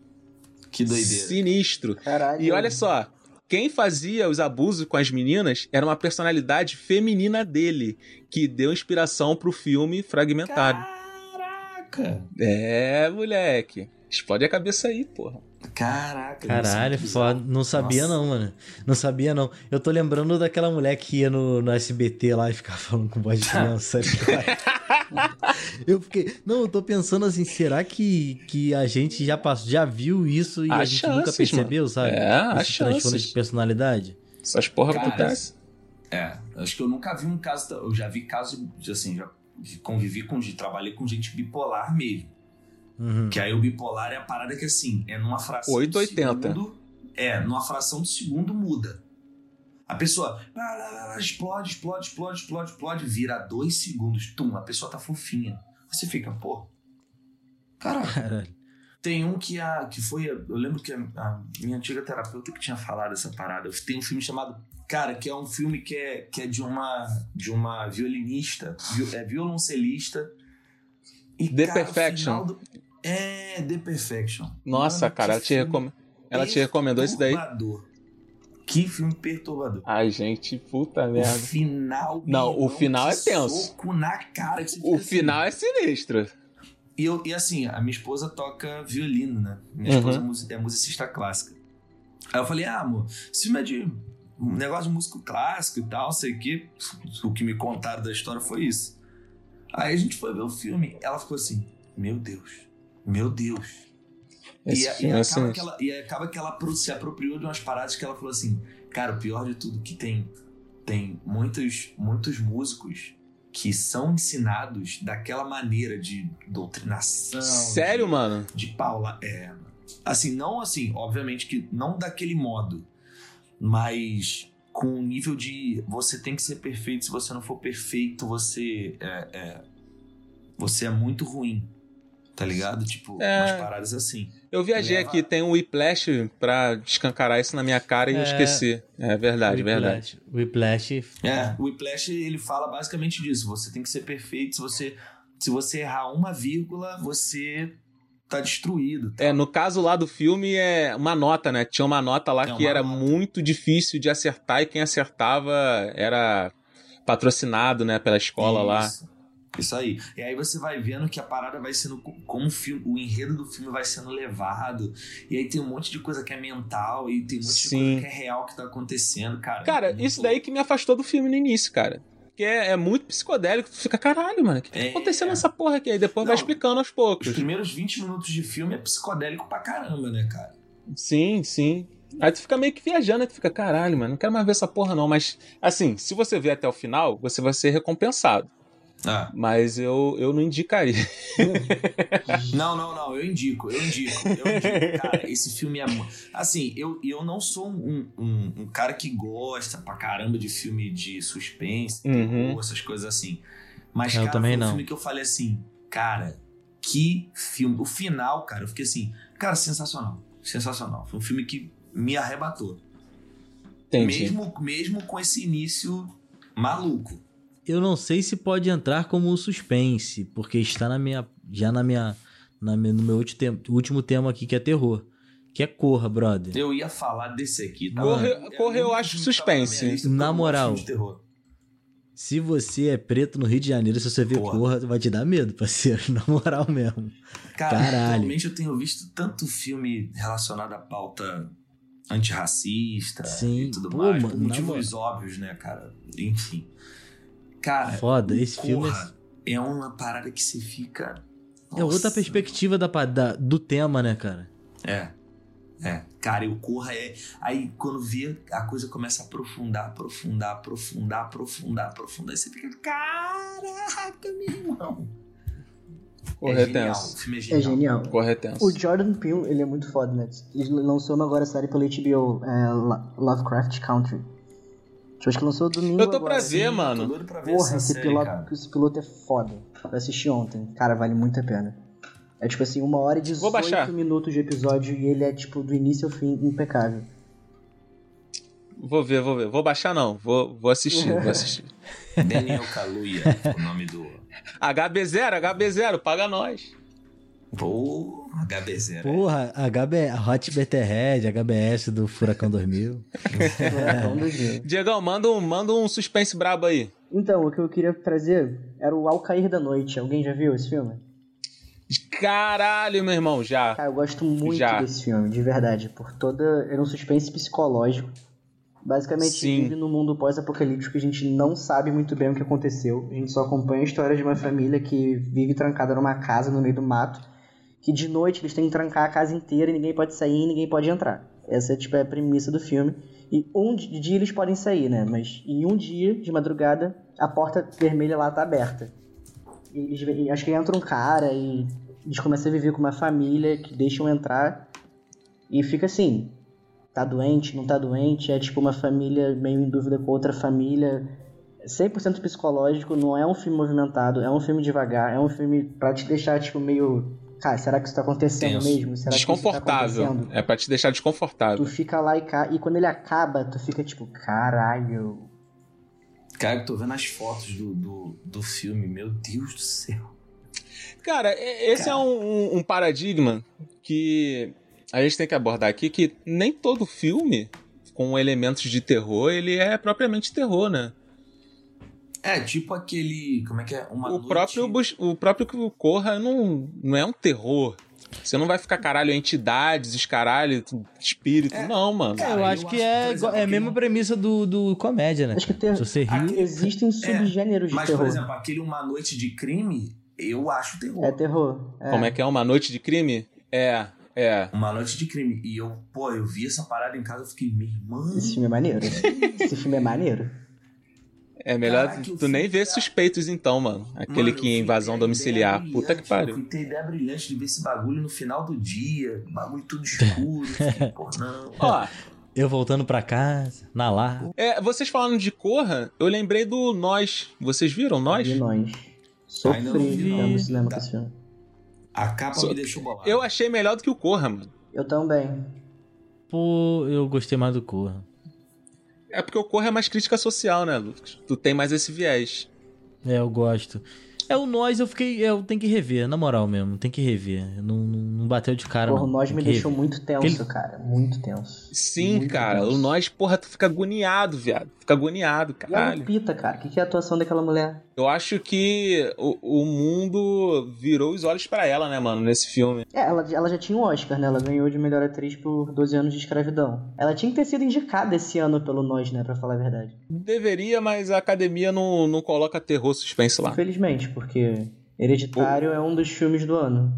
que doideira. Sinistro. Caralho. E olha só, quem fazia os abusos com as meninas era uma personalidade feminina dele, que deu inspiração pro filme Fragmentado. Caraca! É, moleque. Explode a cabeça aí, porra. Caraca. Caralho, é foda. Não sabia Nossa. não, mano. Não sabia não. Eu tô lembrando daquela mulher que ia no, no SBT lá e ficava falando com voz de criança. eu fiquei... Não, eu tô pensando assim, será que, que a gente já passou, já viu isso e a Há gente nunca chances, percebeu, mano. sabe? É, há Esse transtorno chances. de personalidade? Essas porra Cara, acontecem. É, acho que eu nunca vi um caso. Eu já vi casos de assim, já convivi com. Trabalhei com gente bipolar mesmo. Uhum. Que aí o bipolar é a parada que assim, é numa fração 880. de segundo. É, numa fração de segundo muda. A pessoa explode, explode, explode, explode, explode, vira dois segundos. Tum, a pessoa tá fofinha. Você fica, pô. Caralho. Caralho. Tem um que a que foi, eu lembro que a, a minha antiga terapeuta que tinha falado essa parada. Tem um filme chamado, cara, que é um filme que é, que é de uma de uma violinista, vi- é violoncelista. E, The cara, Perfection. do- é The Perfection. Nossa, Mano, cara, ela te, recom... ela te recomendou isso daí? Que filme perturbador. Ai, gente, puta O merda. final. Não, o final é tenso. Soco na cara O fica assim. final é sinistro. E, eu, e assim, a minha esposa toca violino, né? Minha Uhum. esposa é é musicista clássica. Aí eu falei, ah, amor, esse filme é de um negócio de músico clássico e tal, sei o que. O que me contaram da história foi isso. Aí a gente foi ver o filme, ela ficou assim, meu Deus, meu Deus. Esse E, e é acaba sinistro. que ela, e acaba que ela se apropriou de umas paradas que ela falou assim, cara, o pior de tudo que tem tem muitos muitos músicos que são ensinados daquela maneira de doutrinação. Sério, de, mano? De Paula. É. Assim, não assim, obviamente que não daquele modo, mas com o nível de você tem que ser perfeito. Se você não for perfeito, você é, é- você é muito ruim. Tá ligado? Tipo, É. umas paradas assim. Eu viajei Leva- aqui, tem um Whiplash pra escancarar isso na minha cara e eu É. esqueci. É verdade, verdade. Whiplash. Whiplash. É, o Whiplash ele fala basicamente disso. Você tem que ser perfeito. Se você, se você errar uma vírgula, você tá destruído. tá? É, no caso lá do filme é uma nota, né? Tinha uma nota lá É que era nota. muito difícil de acertar e quem acertava era patrocinado, né, pela escola lá. Isso. Aí. E aí você vai vendo que a parada vai sendo co- como o filme, o enredo do filme vai sendo levado. E aí tem um monte de coisa que é mental e tem um monte de Sim. coisa que é real que tá acontecendo, cara. Cara, Muito isso daí que me afastou do filme no início, cara. Que é, é muito psicodélico, tu fica, caralho, mano, o que, que É. tá acontecendo nessa porra aqui? Aí depois vai Não, explicando aos Os poucos. primeiros 20 minutos de filme é psicodélico pra caramba, né, cara? Sim, sim. Aí tu fica meio que viajando, aí tu fica, caralho, mano, não quero mais ver essa porra não. Mas, assim, se você ver até o final, você vai ser recompensado. Ah. Mas eu, eu não indicaria. Não, não, não, eu indico, eu indico, eu indico. Cara, esse filme é. Assim, eu, eu não sou um, um, um cara que gosta pra caramba de filme de suspense, Uhum. terror, essas coisas assim. Mas, Eu cara, também foi um não. filme que eu falei assim, cara, que filme. O final, cara, eu fiquei assim, cara, sensacional. Sensacional. Foi um filme que me arrebatou. Entendi. Mesmo, mesmo com esse início maluco. Eu não sei se pode entrar como um suspense, porque está na minha. Já na minha. Na minha no meu último tema, último tema aqui, que é terror. Que é Corra, brother. Eu ia falar desse aqui, tá? Corre- É o Corre eu acho na suspense. lista, porque Na eu de moral. Se você é preto no Rio de Janeiro, se você vê Porra. Corra, vai te dar medo, parceiro. Na moral mesmo. Cara, Caralho. atualmente eu tenho visto tanto filme relacionado à pauta antirracista Sim, e tudo pô, mais, mano, por na motivos óbvios, né, cara? Enfim. Cara, Foda, esse filme é- é uma parada que você fica. É outra Nossa. perspectiva da, da- do tema, né, cara? É. É. Cara, e o Corra é. Aí quando vê, a coisa começa a aprofundar, aprofundar, aprofundar, aprofundar, aprofundar. E você fica, caraca, meu irmão. Corra é é genial. O filme é É genial. genial. Corra é tenso. O Jordan Peele, ele é muito foda, né? Ele lançou agora série pela HBO, é, Lo- Lovecraft Country. Eu acho que lançou domingo Eu tô agora. pra ver, Tô mano. doido pra ver Porra, esse, série, piloto, cara. esse piloto é foda. Eu assisti ontem. Cara, vale muito a pena. É tipo assim, uma hora e Vou baixar. 18 minutos de episódio e ele é tipo do início ao fim impecável. Vou ver, vou ver. Vou baixar não, vou, vou assistir, vou assistir. Daniel Kaluuya, o nome do. HB0, HB0, paga nós. Pô, HB0. Porra, HB, Hot Betterhead, HBS do Furacão 2000. Furacão do dia. Diegão, manda um, manda um suspense brabo aí. Então, o que eu queria trazer era o Ao Cair da Noite. Alguém já viu esse filme? Caralho, meu irmão, já. Cara, eu gosto muito Já. desse filme, de verdade. Por toda. Era um suspense psicológico. Basicamente, Sim. vive num mundo pós-apocalíptico que a gente não sabe muito bem o que aconteceu. A gente só acompanha a história de uma família que vive trancada numa casa no meio do mato. Que de noite eles têm que trancar a casa inteira e ninguém pode sair e ninguém pode entrar. Essa tipo é a premissa do filme. E um di- dia eles podem sair, né? Mas em um dia, de madrugada, a porta vermelha lá tá aberta. E eles, e acho que entra um cara e eles começam a viver com uma família que deixam entrar e fica assim, tá doente, não tá doente, é tipo uma família meio em dúvida com outra família, 100% psicológico, não é um filme movimentado, é um filme devagar, é um filme pra te deixar tipo meio, cara, será que isso tá acontecendo Tenso. mesmo? Será que isso tá Desconfortável. acontecendo? é pra te deixar Tu desconfortável. fica lá e, ca... e quando ele acaba, tu fica tipo, caralho. Cara, eu tô vendo as fotos do, do, do filme, meu Deus do céu. Cara, esse é um, um- um paradigma que a gente tem que abordar aqui, que nem todo filme com elementos de terror, ele é propriamente terror, né? É, tipo aquele. Como é que é? Uma o noite- próprio o próprio Corra não, não é um terror. Você não vai ficar, caralho, entidades, os caralho, espírito. É. não, mano. Cara, eu eu acho que acho, é, exemplo, é a mesma premissa do, do comédia, né? Acho que ter... Se você ri, Aquele- existem subgêneros de Mas, terror. por exemplo, aquele Uma Noite de Crime, eu acho terror. É terror. É. Como é que é? Uma noite de crime? É, é. Uma Noite de Crime. E eu, pô, eu vi essa parada em casa e fiquei, meu irmão. Esse filme é maneiro. Esse filme é maneiro. É melhor Caraca, tu nem ver suspeitos, então, mano. Aquele Mano, que é invasão domiciliar. Puta que pariu. Eu ter ideia brilhante de ver esse bagulho no final do dia. Bagulho tudo escuro. fiquei, pô, não. Ó, eu voltando pra casa, na lá. é, vocês falando de Corra, eu lembrei do Nós. Vocês viram Nós? De nós. Não Sofri vi, não. vendo cinema Tá. filme. A capa Só- me deixou bolado. Eu achei melhor do que o Corra, mano. Eu também. Pô, eu gostei mais do Corra. É porque o Corra é mais crítica social, né, Lucas? Tu tem mais esse viés. É, eu gosto. É o Nós, eu fiquei. Eu tenho que rever, na moral mesmo. Tem que rever. Não, não bateu de cara, Porra, o. Nós me deixou rever. muito tenso, Aquele- cara. Muito tenso. Sim, Muito cara. tenso. O Nós, porra, tu fica agoniado, viado. Fica agoniado, E caralho. Lupita, cara. O que, que é a atuação daquela mulher? Eu acho que o, o mundo virou os olhos pra ela, né, mano, nesse filme. É, ela, ela já tinha um Oscar, né? Ela ganhou de melhor atriz por 12 anos de escravidão. Ela tinha que ter sido indicada esse ano pelo Nós, né? Pra falar a verdade. Deveria, mas a academia não, não coloca terror suspense lá. Infelizmente, porque Hereditário é um dos filmes do ano.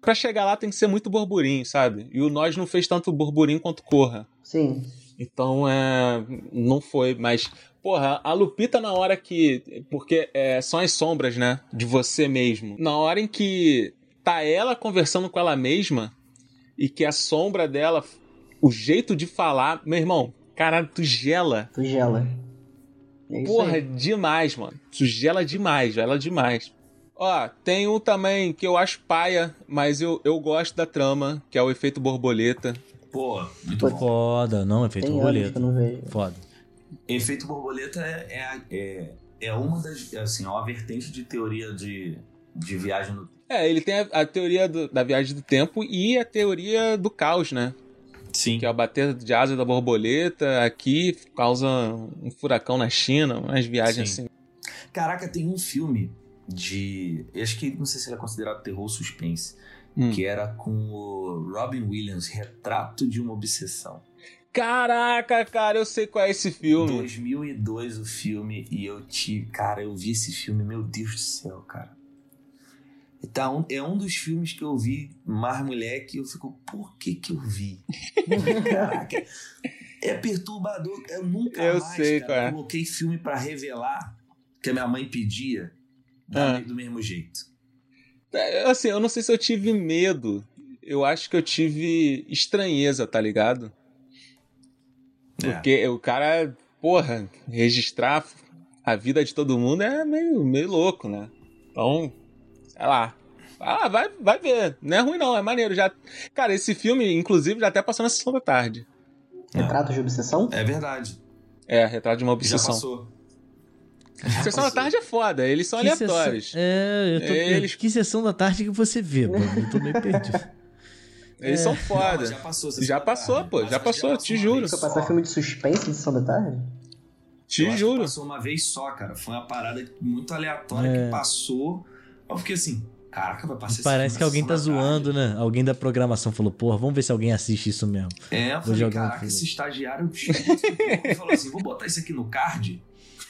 Pra chegar lá tem que ser muito burburinho, sabe? E o Nós não fez tanto burburinho quanto Corra. Sim. Então, é. Não foi, mas. Porra, a Lupita na hora que. Porque é, são as sombras, né? De você mesmo. Na hora em que tá ela conversando com ela mesma e que a sombra dela, o jeito de falar. Meu irmão, caralho, tu gela. Tu gela. É Porra, aí. demais, mano. Tu gela demais, gela demais. Ó, tem um também que eu acho paia, mas eu, eu gosto da trama, que é o efeito borboleta. Pô, muito Pô. Foda, não, efeito Tem anos que borboleta. eu não vejo. Foda. Efeito borboleta é, é, é, é uma das. Assim, é uma vertente de teoria de, de viagem no É, ele tem a, a teoria do- da viagem do tempo e a teoria do caos, né? Sim. Que é o bater de asa da borboleta aqui causa um furacão na China, umas viagens Sim. assim. Caraca, tem um filme de. eu Acho que não sei se ele é considerado terror ou suspense. Hum. Que era com o Robin Williams, Retrato de uma Obsessão. Caraca, cara, eu sei qual é esse filme. 2002 o filme e eu tive. Cara, eu vi esse filme, meu Deus do céu, cara. Então, é um dos filmes que eu vi mais moleque e eu fico, por que que eu vi? Caraca, é perturbador. Eu nunca Eu mais, sei cara, é. coloquei filme pra revelar que a minha mãe pedia Ah. do mesmo jeito. É, Assim, eu não sei se eu tive medo. Eu acho que eu tive estranheza, tá ligado? É. Porque o cara, porra, registrar a vida de todo mundo é meio, meio louco, né? Então, sei lá. Ah, vai, vai ver. Não é ruim, não, é maneiro. Já... Cara, esse filme, inclusive, já até passou na sessão da tarde. Retrato de obsessão? É verdade. É, retrato de uma Já obsessão. Passou. Sessão da tarde é foda, eles são Que aleatórios. sessão- É, eu tô... Eles- Que sessão da tarde que você vê, mano? Eu tô meio perdido. Eles são Não, foda. mas já passou. Já passou, pô, já acho que passou, te juro. só. passar filme de suspense de Sessão da Tarde? Te Eu juro. Passou uma vez só, cara. Foi uma parada muito aleatória É. que passou. Eu fiquei assim, caraca, vai passar esse Parece que alguém tá zoando, né? Alguém da programação falou, porra, vamos ver se alguém assiste isso mesmo. É, eu falei, caraca, esse estagiário ele falou assim: vou botar isso aqui no card.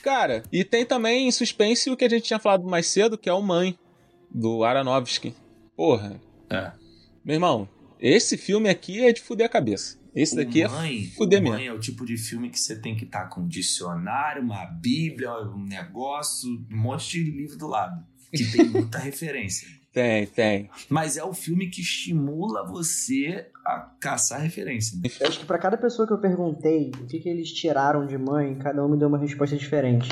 Cara, e tem também em suspense o que a gente tinha falado mais cedo, que é o Mãe, do Aronofsky. Porra, É. meu irmão, esse filme aqui é de fuder a cabeça. Esse daqui é mãe, fuder o mesmo. mãe é o tipo de filme que você tem que estar com um dicionário, uma bíblia, um negócio, um monte de livro do lado. Que tem muita referência. Tem, tem. Mas é o filme que estimula você a caçar referência. né? Eu acho que pra cada pessoa que eu perguntei o que, que eles tiraram de mãe, cada um me deu uma resposta diferente.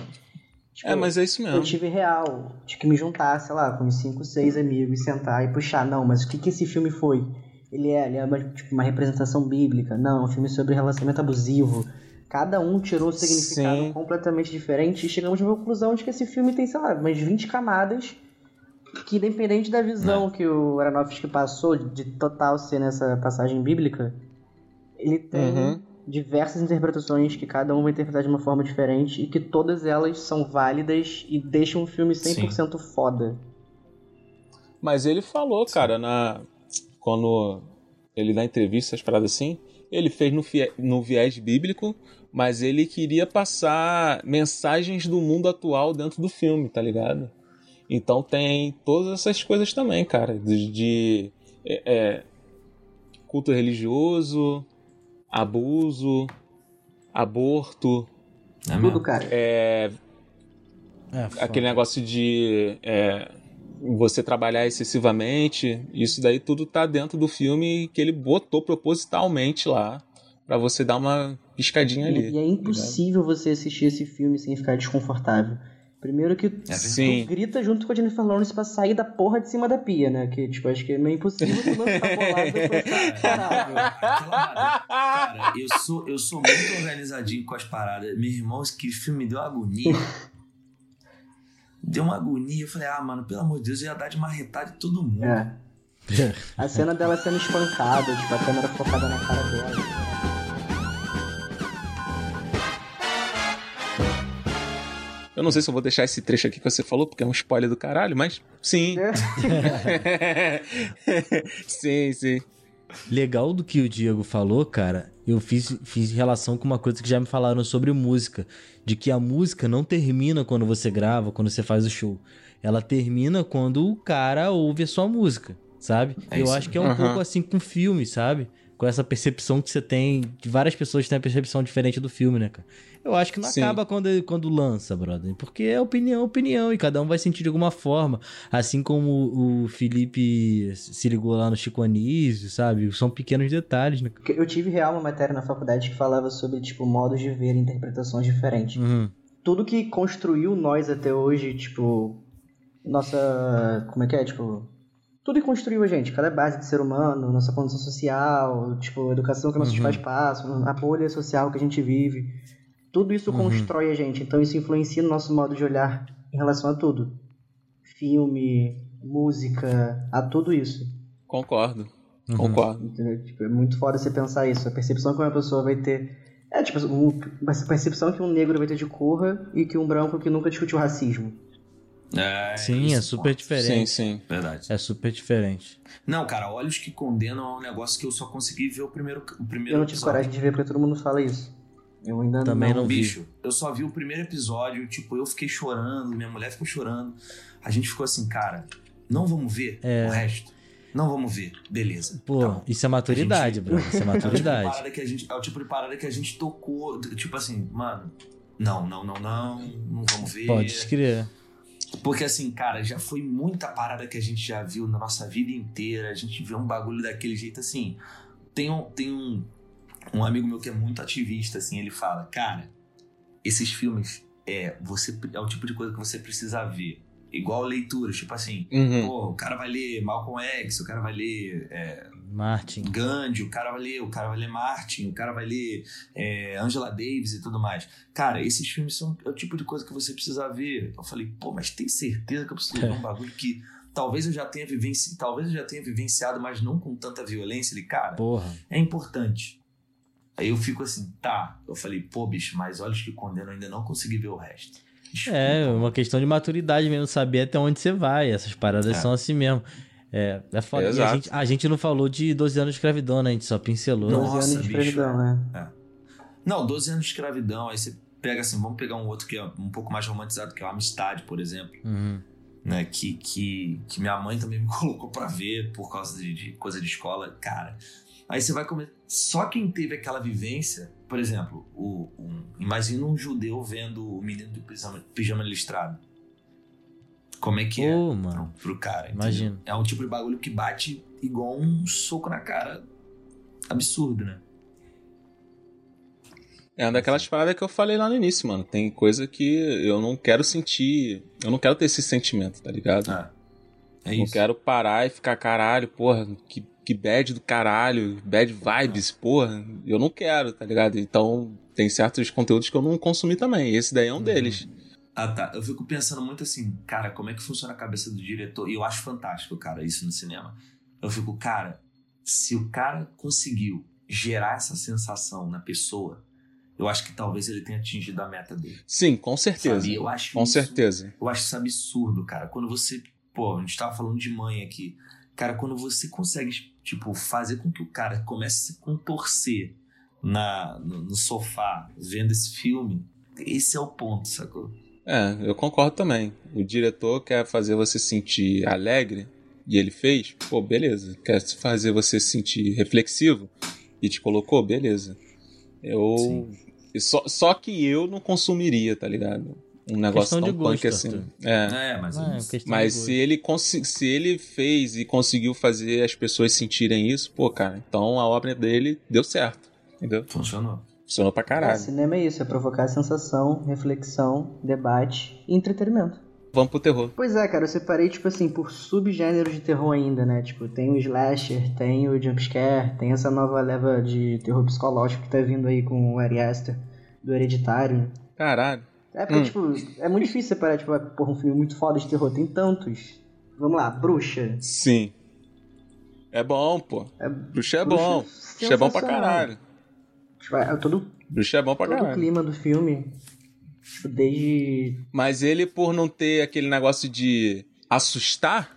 Tipo, É, mas é isso Eu mesmo. tive real, tive que me juntar, sei lá, com uns 5, 6 amigos, sentar e puxar. Não, mas o que, que esse filme foi? Ele é, ele é uma, tipo, uma representação bíblica? Não, é um filme sobre relacionamento abusivo. Cada um tirou um significado Sim. completamente diferente e chegamos numa conclusão de que esse filme tem, sei lá, umas 20 camadas que independente da visão que o Aronofsky passou de total ser nessa passagem bíblica, ele tem Uhum. diversas interpretações que cada um vai interpretar de uma forma diferente e que todas elas são válidas e deixam o filme 100% foda. Mas ele falou, cara, na quando ele dá entrevista, as paradas assim, ele fez no, fie- no viés bíblico, mas ele queria passar mensagens do mundo atual dentro do filme, tá ligado? Então tem todas essas coisas também, cara, de, de, é, é, culto religioso, abuso, aborto, Não é Tudo, mesmo? cara. é, É, aquele negócio de é, você trabalhar excessivamente, isso daí tudo tá dentro do filme que ele botou propositalmente lá pra você dar uma piscadinha ali. E, e é impossível você assistir esse filme sem ficar desconfortável. Primeiro que tu Sim. grita junto com a Jennifer Lawrence pra sair da porra de cima da pia, né? Que, tipo, acho que é meio impossível tu ficar bolado depois caralho. Cara, eu sou, eu sou muito organizadinho com as paradas. Meu irmão, que filme me deu agonia. Deu uma agonia. Eu falei, ah, mano, pelo amor de Deus, eu ia dar de marretada de todo mundo. É. A cena dela sendo espancada, tipo, a câmera focada na cara dela. Eu não sei se eu vou deixar esse trecho aqui que você falou, porque é um spoiler do caralho, mas sim. sim, sim. Legal do que o Diego falou, cara, eu fiz, fiz relação com uma coisa que já me falaram sobre música. De que a música não termina quando você grava, quando você faz o show. Ela termina quando o cara ouve a sua música, sabe? É eu acho que é um Aham. pouco assim com filme, sabe? Com essa percepção que você tem. Que várias pessoas têm a percepção diferente do filme, né, cara? Eu acho que não Sim. acaba quando, quando lança, brother. Porque é opinião, opinião. E cada um vai sentir de alguma forma. Assim como o Felipe se ligou lá no Chico Anísio, sabe? São pequenos detalhes, né? Eu tive real uma matéria na faculdade que falava sobre, tipo, modos de ver interpretações diferentes. Uhum. Tudo que construiu nós até hoje, tipo, nossa. Como é que é? Tipo. Tudo que construiu a gente, cada base de ser humano, nossa condição social, tipo, a educação que nossos Uhum. pais passam, a bolha social que a gente vive. Tudo isso Uhum. constrói a gente, então isso influencia no nosso modo de olhar em relação a tudo. Filme, música, a tudo isso. Concordo. Uhum. Concordo. Entendeu? Tipo, é muito foda você pensar isso. A percepção que uma pessoa vai ter É, tipo, a percepção que um negro vai ter de cor e que um branco que nunca discutiu racismo. É, Sim, isso, é super diferente. Sim, sim. Verdade. É super diferente. Não, cara, Olhos que Condenam é um negócio que eu só consegui ver o primeiro, o primeiro Eu não tive episódio. coragem de ver porque todo mundo fala isso. Eu ainda Também não vi. Bicho, eu só vi o primeiro episódio, tipo, eu fiquei chorando, minha mulher ficou chorando. A gente ficou assim, cara, não vamos ver É. o resto. Não vamos ver. Beleza. Pô, tá isso é maturidade, gente- Bruno. Isso é É o, tipo de maturidade. parada que a gente, é o tipo de parada que a gente tocou. Tipo assim, mano, não, não, não, não, não vamos ver. Pode escrever. Porque assim, cara, já foi muita parada que a gente já viu na nossa vida inteira. A gente vê um bagulho daquele jeito assim. Tem um, tem um, um amigo meu que é muito ativista, assim, ele fala, cara, esses filmes é, você, é o tipo de coisa que você precisa ver. Igual leituras, tipo assim, Uhum. pô, o cara vai ler Malcolm X, o cara vai ler é, Martin. Gandhi, o cara vai ler, o cara vai ler Martin, o cara vai ler é, Angela Davis e tudo mais. Cara, esses filmes são é o tipo de coisa que você precisa ver. Eu falei, pô, mas tem certeza que eu preciso ver um bagulho que talvez eu já tenha vivenci... talvez eu já tenha vivenciado, mas não com tanta violência. Ele, cara, Porra. é importante. Aí eu fico assim, tá. Eu falei, pô, bicho, mas olhos que condenam, eu ainda não consegui ver o resto. Desculpa. É, uma questão de maturidade mesmo, saber até onde você vai. Essas paradas É. são assim mesmo. É, é foda. E a, gente, a gente não falou de 12 anos de escravidão, né? A gente só pincelou. Não. 12 Nossa, anos de bicho. escravidão, né? Não, 12 anos de escravidão. Aí você pega assim, vamos pegar um outro que é um pouco mais romantizado, que é o Amistade, por exemplo. Uhum. né, que, que, que minha mãe também me colocou pra ver por causa de, de coisa de escola, cara. Aí você vai comer. Só quem teve aquela vivência, por exemplo, o, um- imagina um judeu vendo o menino do pijama, pijama listrado. Como é que é Pô, mano. pro, pro cara? Imagino. É um tipo de bagulho que bate igual um soco na cara. Absurdo, né? É uma daquelas paradas que eu falei lá no início, mano. Tem coisa que eu não quero sentir. Eu não quero ter esse sentimento, tá ligado? Ah, é não isso. quero parar e ficar, caralho, porra, que, que bad do caralho, bad vibes, porra. Eu não quero, tá ligado? Então, tem certos conteúdos que eu não consumi também. Esse daí é um deles. Ah, tá. Eu fico pensando muito assim, cara, como é que funciona a cabeça do diretor? E eu acho fantástico, cara, isso no cinema. Eu fico, cara, se o cara conseguiu gerar essa sensação na pessoa, eu acho que talvez ele tenha atingido a meta dele. Sim, com certeza. Sabe? Eu acho Com isso- certeza. Eu acho isso absurdo, cara. Quando você. Pô, a gente tava falando de mãe aqui. Cara, quando você consegue, tipo, fazer com que o cara comece a se contorcer na, no, no sofá vendo esse filme, esse é o ponto, sacou? É, eu concordo também. O diretor quer fazer você se sentir alegre, e ele fez, pô, beleza. Quer fazer você se sentir reflexivo, e te colocou, beleza. Eu. e Só, só que eu não consumiria, tá ligado? Um negócio Questão de tão gosto, punk assim. Arthur. É. É, mas é é Mas se ele, se ele fez e conseguiu fazer as pessoas sentirem isso, pô, cara, então a obra dele deu certo. Entendeu? funcionou. Funcionou pra É, caralho. cinema é isso, é provocar sensação, reflexão, debate e entretenimento. Vamos pro terror. Pois é, cara, eu separei, tipo assim, por subgêneros de terror ainda, né? Tipo, tem o slasher, tem o jumpscare, tem essa nova leva de terror psicológico que tá vindo aí com o Ari Aster, do Hereditário. Caralho. É porque, Hum. tipo, é muito difícil separar, tipo, porra, um filme muito foda de terror, tem tantos. Vamos lá, Bruxa. Sim. É bom, pô. É, Bruxa é Bruxa bom. Bruxa é bom pra caralho. Tipo, é todo, Bruxa é bom pra todo o caralho. clima do filme, tipo, desde... Mas ele, por não ter aquele negócio de assustar,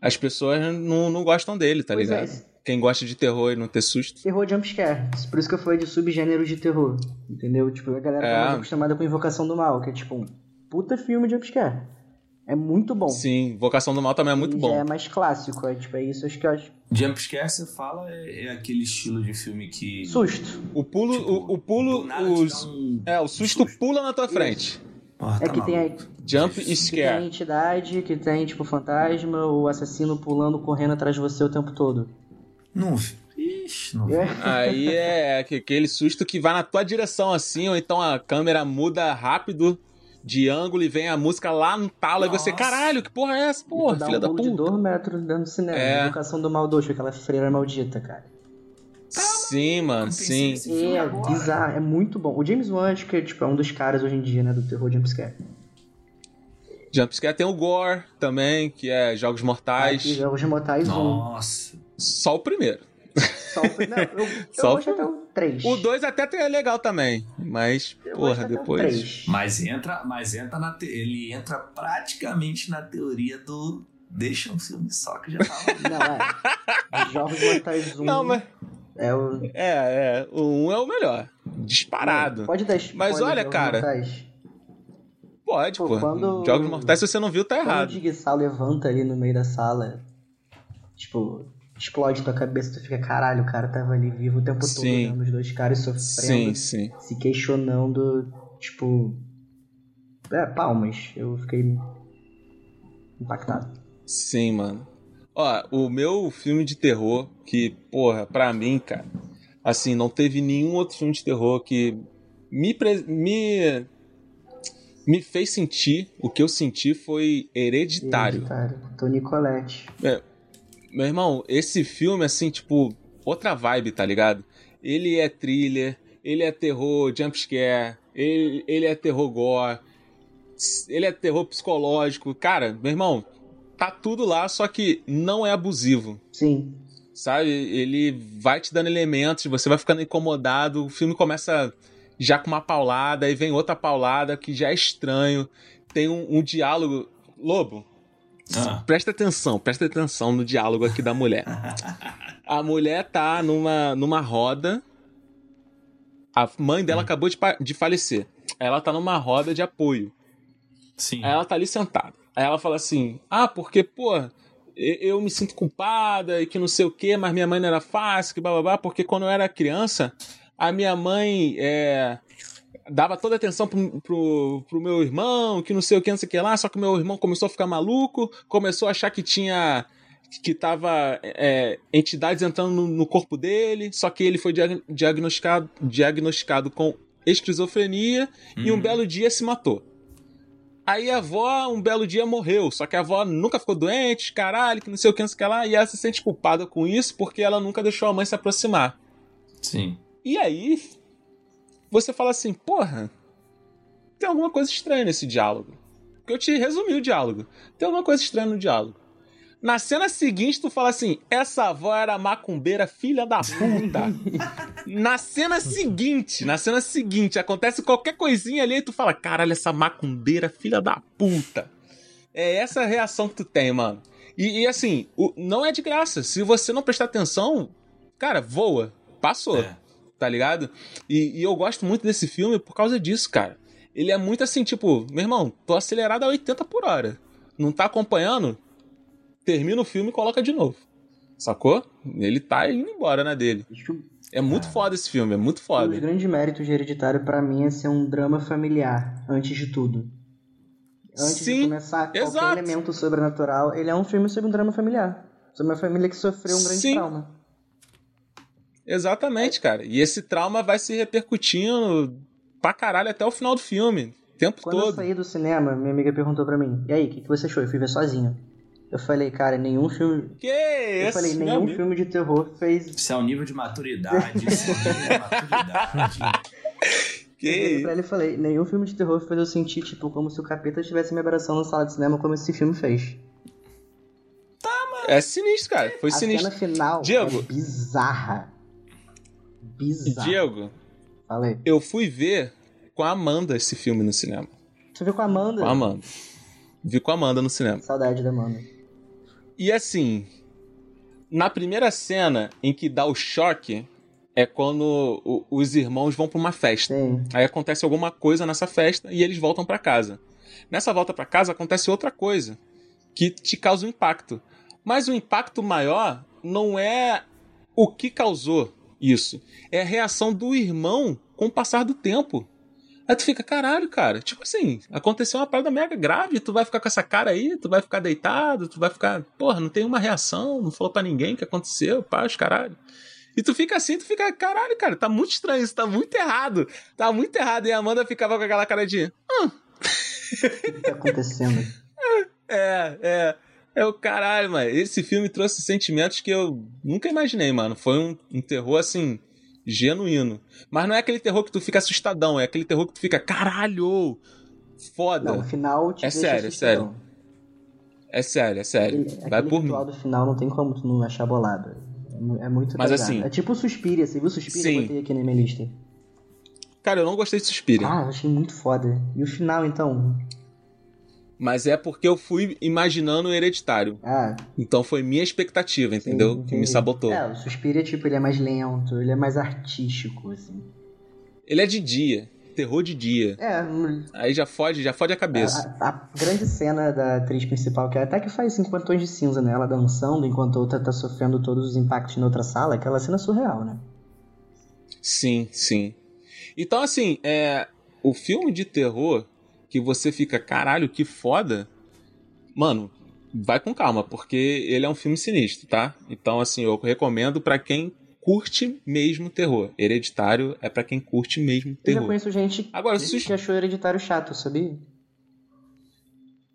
as pessoas não, não gostam dele, tá Pois é, ligado? Quem gosta de terror e não ter susto. Terror jumpscare. Por isso que eu falei de subgêneros de terror. Entendeu? Tipo, a galera É. tá mais acostumada com Invocação do Mal, que é tipo um puta filme jumpscare. É muito bom. Sim, Vocação do Mal também é muito E bom. Já é mais clássico, é tipo, é isso acho que eu acho. Jumpscare, você fala, é, é aquele estilo de filme que. Susto. O pulo, tipo, o, o pulo, os, um- é, o susto pula na tua frente. Ah, É tá que tem, a, maluco. Jump e que tem a scare. entidade, que tem, tipo, fantasma, o assassino pulando, correndo atrás de você o tempo todo. Não vi. Ixi, não vi. É. Aí é aque- aquele susto que vai na tua direção assim, ou então a câmera muda rápido de ângulo e vem a música lá no talo e você, caralho, que porra é essa? Porra, dá filha um da pulo de puta. dois metros dentro do cinema. É. Invocação do Mal 2, aquela freira maldita, cara. Sim, mano, sim. É agora. bizarro, é muito bom. O James Wan, acho que é, tipo, é um dos caras hoje em dia, né, do terror jumpscare. Jumpscare tem o Gore também, que é Jogos Mortais. Jogos Mortais 1. Nossa. Só o primeiro. Só o, não, eu, eu Só o gosto até o 3. O 2 até é legal também, mas, Eu porra, depois. 3. Mas entra, mas entra na te- ele entra praticamente na teoria do deixa um filme só que já tá lá. Não, é. Os Jogos Mortais 1 Não, mas. é o. É, é. O 1 é o melhor. Disparado. Pode dar Mas olha, de Jogos cara, Mortais? Pode, Pô, pô. quando- Jogos Mortais, se você não viu, tá Quando o errado. Digsal levanta ali no meio da sala, tipo, explode tua cabeça, tu fica, caralho, o cara tava ali vivo o tempo todo, Sim. vendo os dois caras Sim, sofrendo, sim. se questionando, tipo. É, palmas. Eu fiquei impactado. Sim, mano. Ó, o meu filme de terror, que, porra, pra mim, cara, assim, não teve nenhum outro filme de terror que me, me, me fez sentir o que eu senti foi hereditário. Hereditário. Tony Colette. Meu irmão, esse filme, assim, tipo, outra vibe, tá ligado? Ele é thriller, ele é terror jumpscare, ele, ele é terror gore, ele é terror psicológico. Cara, meu irmão, tá tudo lá, só que não é abusivo. Sim. Sabe? Ele vai te dando elementos, você vai ficando incomodado, o filme começa já com uma paulada, aí vem outra paulada que já é estranho. Tem um, um diálogo. Lobo, Ah. presta atenção, presta atenção no diálogo aqui da mulher. A mulher tá numa, numa roda. A mãe dela acabou de, de falecer. Ela tá numa roda de apoio. Sim. Aí ela tá ali sentada. Aí ela fala assim: Ah, porque, pô, eu me sinto culpada e que não sei o quê, mas minha mãe não era fácil, que blá blá blá, porque quando eu era criança, a minha mãe é, dava toda a atenção pro, pro, pro meu irmão, que não sei o que, não sei o que lá, só que meu irmão começou a ficar maluco, começou a achar que tinha. que tava é, entidades entrando no, no corpo dele, só que ele foi diag- diagnosticado, diagnosticado com esquizofrenia e um Uhum. belo dia se matou. Aí a avó, um belo dia, morreu. Só que a avó nunca ficou doente, caralho, que não sei o que, não sei o que lá. E ela se sente culpada com isso porque ela nunca deixou a mãe se aproximar. Sim. E aí, você fala assim, porra, tem alguma coisa estranha nesse diálogo. Porque eu te resumi o diálogo. Tem alguma coisa estranha no diálogo. Na cena seguinte, tu fala assim: essa avó era macumbeira, filha da puta. na cena seguinte, na cena seguinte, acontece qualquer coisinha ali e tu fala: caralho, essa macumbeira, filha da puta. É essa a reação que tu tem, mano. E, e assim, o- não é de graça. Se você não prestar atenção, cara, voa. Passou É. tá ligado? E, e eu gosto muito desse filme por causa disso, cara. Ele é muito assim, tipo, meu irmão, tô acelerado a 80 por hora. Não tá acompanhando? Termina o filme e coloca de novo. Sacou? Ele tá indo embora na dele. É muito foda esse filme, é muito um dos foda. grandes méritos de Hereditário pra mim é ser um drama familiar, antes de tudo. Antes Sim, de começar qualquer exato. elemento sobrenatural, ele é um filme sobre um drama familiar. Sobre uma família que sofreu um grande Sim. trauma. Exatamente, cara. E esse trauma vai se repercutindo pra caralho até o final do filme. O tempo Quando eu todo. saí do cinema, minha amiga perguntou pra mim, e aí, o que, que você achou? Eu fui ver sozinho. Eu falei, cara, nenhum filme. Que Eu esse, falei, nenhum amigo? filme de terror fez. Isso é um nível de maturidade. Isso é um nível de maturidade. Que Eu pra ele e falei, nenhum filme de terror fez eu sentir, tipo, como se o capeta estivesse me abraçando na sala de cinema, como esse filme fez. É sinistro, cara. Foi a sinistro. cena final Diego. é bizarra. Bizarra. Diego, Falei. eu fui ver com a Amanda esse filme no cinema. Você viu com a Amanda? Com a Amanda. Vi com a Amanda no cinema. Saudade da Amanda. E assim, na primeira cena em que dá o choque é quando o- os irmãos vão pra uma festa. Sim. Aí acontece alguma coisa nessa festa e eles voltam pra casa. Nessa volta pra casa acontece outra coisa que te causa um impacto. Mas o impacto maior não é o que causou isso, é a reação do irmão com o passar do tempo. Aí tu fica, caralho, cara, tipo assim, aconteceu uma parada mega grave, tu vai ficar com essa cara aí, tu vai ficar deitado, tu vai ficar, porra, não tem uma reação, não falou pra ninguém o que aconteceu, pá, os caralho. E tu fica assim, tu fica, caralho, cara, tá muito estranho, isso tá muito errado. Tá muito errado. E a Amanda ficava com aquela cara de. O que tá acontecendo? É, é. É o caralho, mano. Esse filme trouxe sentimentos que eu nunca imaginei, mano. Foi um, um terror, assim, genuíno. Mas não é aquele terror que tu fica assustadão, é aquele terror que tu fica, caralho! Foda. Não, o final te É deixa sério, é assustadão. É sério, é sério. Aquele, Vai por mim. ritual do final não tem como tu não achar bolado. É muito Mas pesado. assim- É tipo Suspiria, você viu Suspiria? Sim. Eu botei aqui na minha lista. Cara, eu não gostei de Suspiria. Ah, eu achei muito foda. E o final, então? Mas é porque eu fui imaginando o hereditário. Ah, Então foi minha expectativa, entendeu? que me sabotou. É, o Suspiria, tipo, ele é mais lento, ele é mais artístico, assim. Ele é de dia. Terror de dia. É, no- Aí já fode, já fode a cabeça. a, a grande cena da atriz principal, que é até que faz 50 tons de cinza, né? Ela dançando enquanto a outra tá sofrendo todos os impactos na outra sala, aquela cena é surreal, né? Sim, sim. Então, assim, é. O filme de terror que você fica, caralho, que foda. Mano, vai com calma, porque ele é um filme sinistro, tá? Então, assim, eu recomendo pra quem curte mesmo terror. Hereditário é pra quem curte mesmo Eu já terror. conheço gente Agora, que sus- achou hereditário chato, sabia?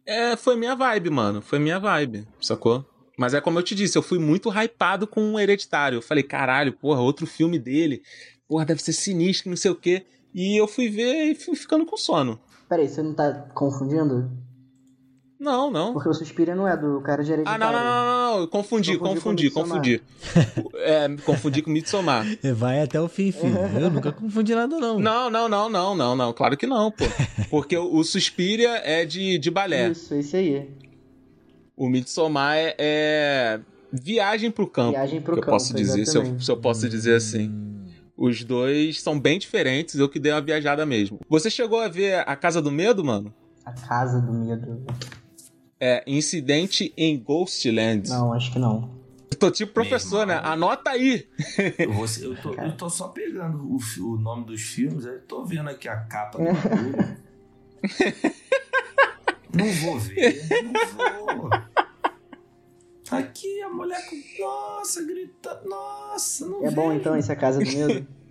É, foi minha vibe, mano. Foi minha vibe, sacou? Mas é como eu te disse, eu fui muito hypado com o Hereditário. Eu falei, caralho, porra, outro filme dele. Porra, deve ser sinistro, não sei o quê. E eu fui ver e fui ficando com sono. Peraí, você não tá confundindo? Não, não. Porque o Suspiria não é do cara de Ah, hereditário. não, não, não, não, confundi, Confundi confundi, confundi. é, confundi com Midsommar. Vai até o fim, filho. Eu nunca confundi nada, não. Não, não, não, não, não, não. Claro que não, pô. Porque o, Suspiria é de, de balé. Isso, esse aí. O Midsommar é, é viagem pro campo. Viagem pro que eu campo, posso dizer, se eu, se eu posso dizer assim. Os dois são bem diferentes, eu que dei uma viajada mesmo. Você chegou a ver A Casa do Medo, mano? A Casa do Medo. É, Incidente em Ghostland. Não, acho que não. Eu tô tipo professor, né? Anota aí! Eu, vou- eu tô, eu tô só pegando o, o nome dos filmes, eu tô vendo aqui a capa do bagulho. Não vou ver, não vou. Aqui a mulher com. Nossa, grita. Nossa, não É bom então esse A Casa do Medo?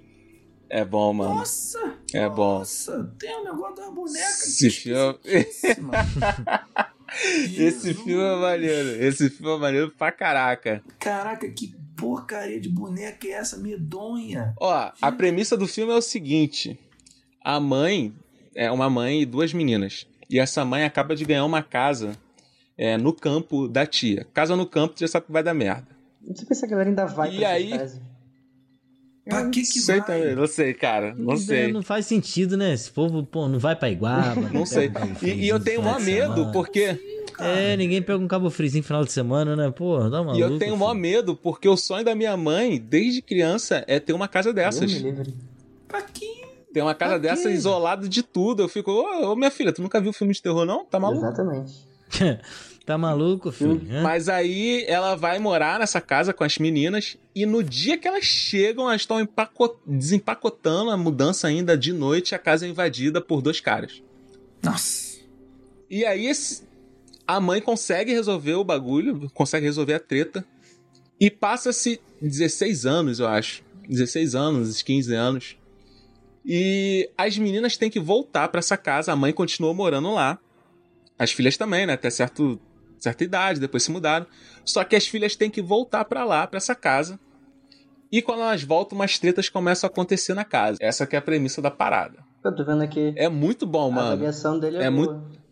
É bom, mano. Nossa! É bom. Nossa, tem um negócio das bonecas. Esse filme-. Esse filme é maneiro. Esse filme é maneiro pra caraca. Caraca, que porcaria de boneca é essa medonha? Ó, a premissa do filme é o seguinte: a mãe é uma mãe e duas meninas. E essa mãe acaba de ganhar uma casa é, no campo da tia. Casa no campo, tu já sabe que vai dar merda. Não sei se a galera ainda vai E pra aí? frase. Pra que que sei vai? também, não sei, cara. Não sei. Não faz sentido, né? Esse povo, pô, não vai pra Iguaba. Não sei. E, e eu tenho maior medo, semana. porque. É, ninguém pega um cabo frizinho no final de semana, né? Pô, dá uma E eu tenho maior medo, porque o sonho da minha mãe, desde criança, é ter uma casa dessas. me livre. Pra que? Ter uma casa dessa isolado de tudo. Eu fico, ô, ô, minha filha, tu nunca viu filme de terror, não? Tá maluco? Exatamente. Tá maluco, filho? Hã? Mas aí ela vai morar nessa casa com as meninas e no dia que elas chegam, elas estão empaco- desempacotando a mudança ainda de noite, a casa é invadida por dois caras. Nossa. E aí esse- a mãe consegue resolver o bagulho, consegue resolver a treta e passa-se 16 anos, eu acho. 16 anos, 15 anos. E as meninas têm que voltar pra essa casa, a mãe continua morando lá. As filhas também, né? Até certo, certa idade, depois se mudaram. Só que as filhas têm que voltar pra lá, pra essa casa. E quando elas voltam, umas tretas começam a acontecer na casa. Essa que é a premissa da parada. Eu tô vendo aqui. É muito bom, a mano. avaliação dele é, É boa. muito-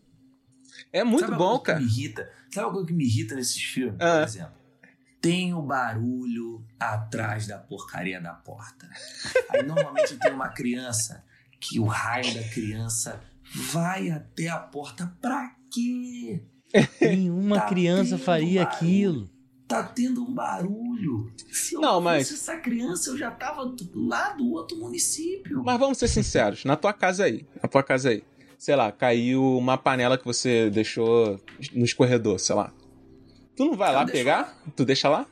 É muito Sabe bom, cara. Que me irrita? Sabe uma coisa que me irrita nesses filmes, Ah. por exemplo? Tem o barulho atrás da porcaria da porta. Aí normalmente tem uma criança que o raio da criança vai até a porta pra quê? Nenhuma Tá criança faria barulho. aquilo. Tá tendo um barulho. Se eu Não, não mas- fosse essa criança, eu já tava do- lá do outro município. Mas vamos ser sinceros, na tua casa aí, na tua casa aí, sei lá, caiu uma panela que você deixou no escorredor, sei lá. Tu não vai Eu lá deixo pegar? Tu deixa lá?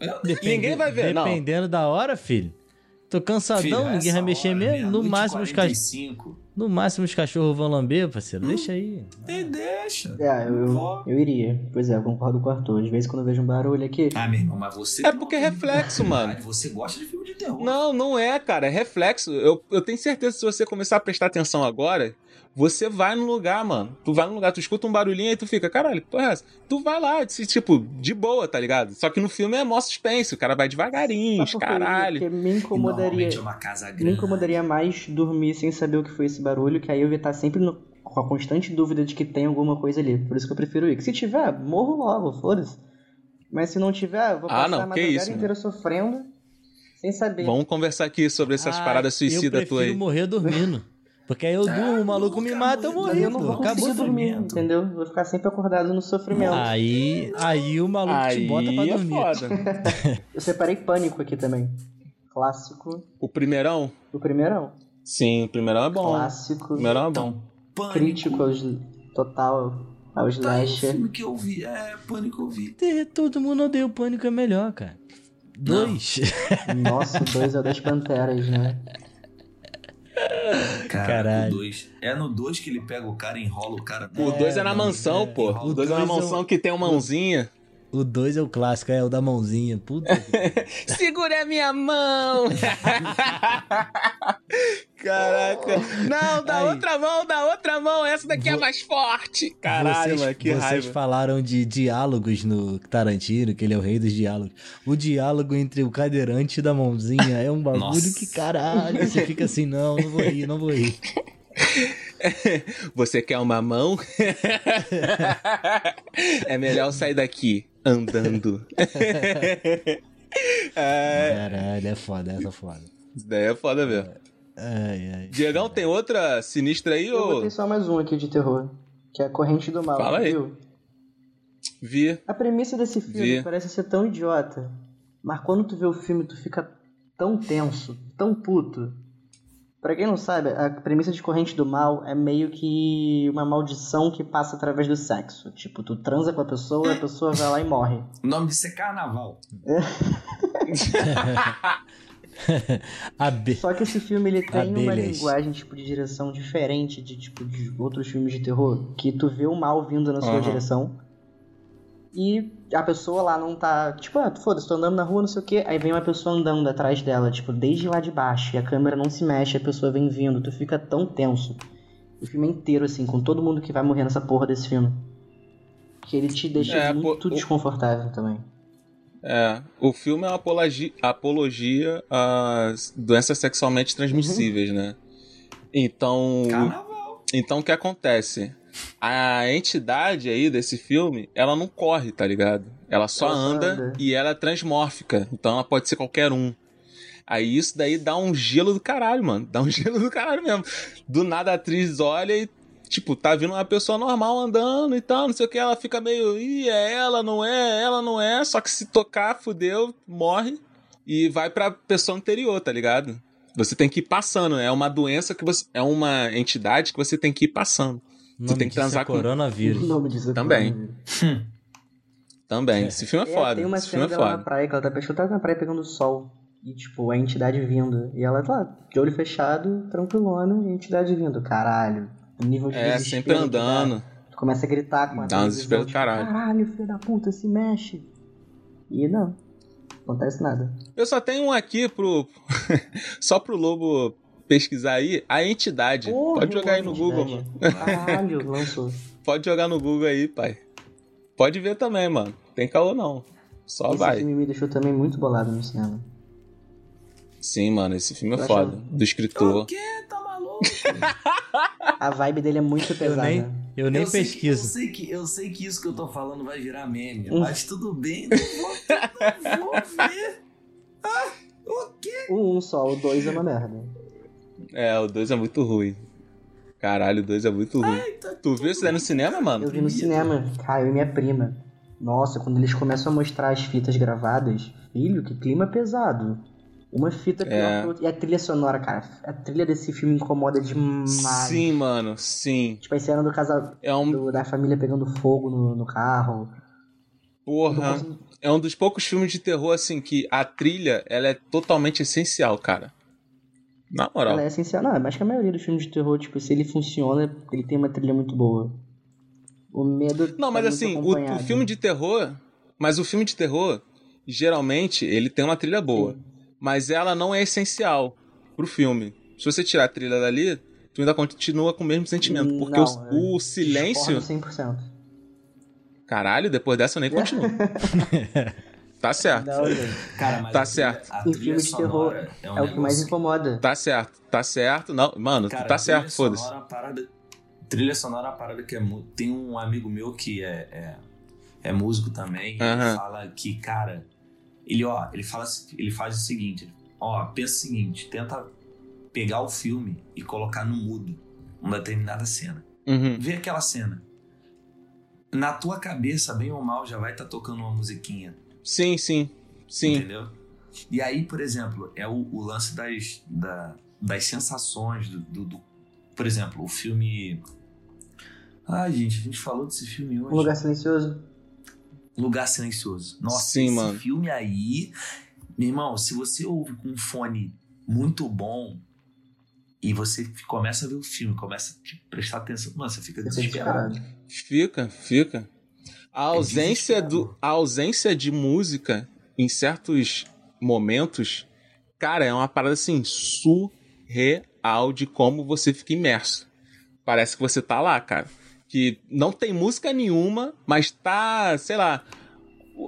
Eu- Ninguém vai ver, não. Dependendo da hora, filho. Tô cansadão, Filho, ninguém vai mexer hora, mesmo. No máximo, os cachorros, 45. no máximo os cachorros vão lamber, parceiro. Deixa aí. E deixa. É, eu, eu, eu iria. Pois é, eu concordo com o Arthur. Às vezes quando eu vejo um barulho aqui. Ah, meu irmão, mas você. É porque é reflexo, mano. Você gosta de filme de terror. Não, não é, cara, é reflexo. Eu, eu tenho certeza que se você começar a prestar atenção agora, você vai no lugar, mano. Tu vai no lugar, tu escuta um barulhinho e tu fica, caralho, que porra é essa? Tu vai lá, tipo, de boa, tá ligado? Só que no filme é mó suspense, o cara vai devagarinho, quê? caralho. Porque me incomodaria. Normalmente é uma casa grande. Me incomodaria mais dormir sem saber o que foi esse barulho, que aí eu ia estar sempre no- com a constante dúvida de que tem alguma coisa ali. Por isso que eu prefiro ir. Que se tiver, morro logo, foda-se. Mas se não tiver, eu vou Ah, passar não, a madrugada isso, inteira sofrendo, sem saber. Vamos conversar aqui sobre essas Ah, paradas suicidas Eu tuas aí. prefiro morrer dormindo. Porque aí eu durmo, o maluco me mata, eu morri, eu não vou Acabou conseguir o dormir, entendeu? Vou ficar sempre acordado no sofrimento. Aí, aí o maluco te bota pra Aí é dormir. foda. Eu separei Pânico aqui também. Clássico. O primeirão? O primeirão. Sim, o primeirão é bom. O Clássico. primeirão é bom. Então, Pânico. Crítico aos, total ao Tá aí o slasher. filme que eu vi. É, Pânico eu vi. Todo mundo odeia o pânico é melhor, cara. Dois. Nossa, o dois é o das Panteras, né? Cara, Caralho. o dois. É no 2 que ele pega o cara e enrola o cara. O 2 é, na mano, mansão, é. pô. O O 2 é na é mansão que tem uma mãozinha. O dois é o clássico, é o da mãozinha. Puta. Segura a minha mão! Caraca. Não, da Aí. outra mão, da outra mão. Essa daqui é mais forte. Caralho, vocês, mano, que vocês raiva. falaram de diálogos no Tarantino, que ele é o rei dos diálogos. O diálogo entre o cadeirante e da mãozinha é um bagulho Nossa. que caralho. Você fica assim, não, não vou rir, não vou rir. Você quer uma mão? é melhor sair daqui andando. é, Caralho, é foda, essa é foda. isso daí é foda mesmo. Ai, ai. Diegão, tem outra sinistra aí, Eu ô? botei só mais um aqui de terror. Que é a Corrente do Mal. Fala aí. Viu? Vi. A premissa desse filme Vi. parece ser tão idiota. Mas quando tu vê o filme, tu fica tão tenso, tão puto. Pra quem não sabe, a premissa de Corrente do Mal é meio que uma maldição que passa através do sexo. Tipo, tu transa com a pessoa, a pessoa vai lá e morre. O nome disso é Carnaval. A B. Só que esse filme ele tem uma linguagem tipo de direção diferente de tipo de outros filmes de terror, que tu vê o mal vindo na sua Aham. direção. E a pessoa lá não tá, tipo, ah, foda-se, tô andando na rua, não sei o quê, aí vem uma pessoa andando atrás dela, tipo, desde lá de baixo, e a câmera não se mexe, a pessoa vem vindo, tu fica tão tenso. O filme é inteiro assim, com todo mundo que vai morrer nessa porra desse filme. Que ele te deixa É, muito o- desconfortável também. É, o filme é uma apologia, apologia às doenças sexualmente transmissíveis, né? Então, Carnaval. então o que acontece? A entidade aí desse filme, ela não corre, tá ligado? Ela só Ela anda, anda. e ela é transmórfica, então ela pode ser qualquer um. Aí isso daí dá um gelo do caralho, mano. Dá um gelo do caralho mesmo. Do nada a atriz olha e, tipo, tá vindo uma pessoa normal andando e tal, não sei o que, ela fica meio, ih, é ela, não é, ela não é, só que se tocar, fudeu, morre e vai pra pessoa anterior, tá ligado? Você tem que ir passando, é uma doença que você. É uma entidade que você tem que ir passando. Nome tem que disso transar é com- coronavírus. O nome disso é Também. coronavírus. Também. Esse filme é É, foda. tem uma Esse cena filme é dela na foda. praia, que ela tá pescando, tá na praia pegando sol. E, tipo, a entidade vindo. E ela tá lá, de olho fechado, tranquilona, e a entidade vindo. Caralho. O nível de É, sempre andando. Tu começa a gritar com a Dá um desespero do tipo, caralho. Caralho, filho da puta, se mexe. E não. Acontece nada. Eu só tenho um aqui pro. só pro Lobo pesquisar aí. A entidade. Porra, Pode jogar aí no eu Google, mano. entidade. Caralho, lançou. Pode jogar no Google aí, pai. Pode ver também, mano. Tem caô não. Só Esse vai. filme me deixou também muito bolado no cinema. Sim, mano, esse filme é Eu foda. Do escritor. O quê? Tá maluco? A vibe dele é muito Eu pesada. nem, eu nem eu sei que- pesquiso. eu, sei que, eu sei que isso que eu tô falando vai virar meme, Hum. mas tudo bem, não vou, não vou ver. Ah, o quê? O um só, o dois é uma merda. É, o 2 é muito ruim. Caralho, o 2 é muito ruim. Ai, tá Tu viu isso daí no cinema, mano? Eu vi no cinema, Caio e minha prima. Nossa, quando eles começam a mostrar as fitas gravadas, filho, que clima pesado. Uma fita pior É. que outra. E a trilha sonora, cara. A trilha desse filme incomoda demais. Sim, mano, sim. Tipo, a cena do casal. É um. do- da família pegando fogo no, no carro. Porra. É um dos poucos filmes de terror, assim, que a trilha, ela é totalmente essencial, cara. Na moral. Ela é essencial. Não, mas que a maioria dos filmes de terror, tipo, se ele funciona, ele tem uma trilha muito boa. O medo. Não, tá mas assim, o, o filme de terror. Mas o filme de terror, geralmente, ele tem uma trilha boa. Sim. Mas ela não é essencial pro filme. Se você tirar a trilha dali, tu ainda continua com o mesmo sentimento. Porque Não, o, o silêncio. Discordo 100%. Caralho, depois dessa eu nem continuo. tá certo. Não. Cara, mas Tá certo. a trilha filme de terror sonora um É o que mais incomoda. Tá certo, tá certo. Não, mano, Cara, tá certo, foda-se. sonora é uma parada- Trilha sonora é uma parada que é. Tem um amigo meu que é, é é músico também. Ele Aham. fala que, cara, ele, ó, ele fala, ele faz o seguinte, ó, pensa o seguinte, tenta pegar o filme e colocar no mudo uma determinada cena. Uhum. Vê aquela cena. Na tua cabeça, bem ou mal, já vai estar tocando uma musiquinha. Sim, sim. Sim. Entendeu? E aí, por exemplo, é o, o lance das, da- das sensações do, do- do- Por exemplo, o filme. Ai, gente, a gente falou desse filme hoje. Lugar silencioso. Lugar Silencioso. Nossa, Sim, esse mano. filme aí. Meu irmão, se você ouve com um fone muito bom e você começa a ver o filme, começa a te prestar atenção, mano, você fica desesperado. Fica, fica. A ausência, do, a ausência de música em certos momentos, cara, é uma parada assim, surreal de como você fica imerso. Parece que você tá lá, cara. Que não tem música nenhuma, mas tá, sei lá,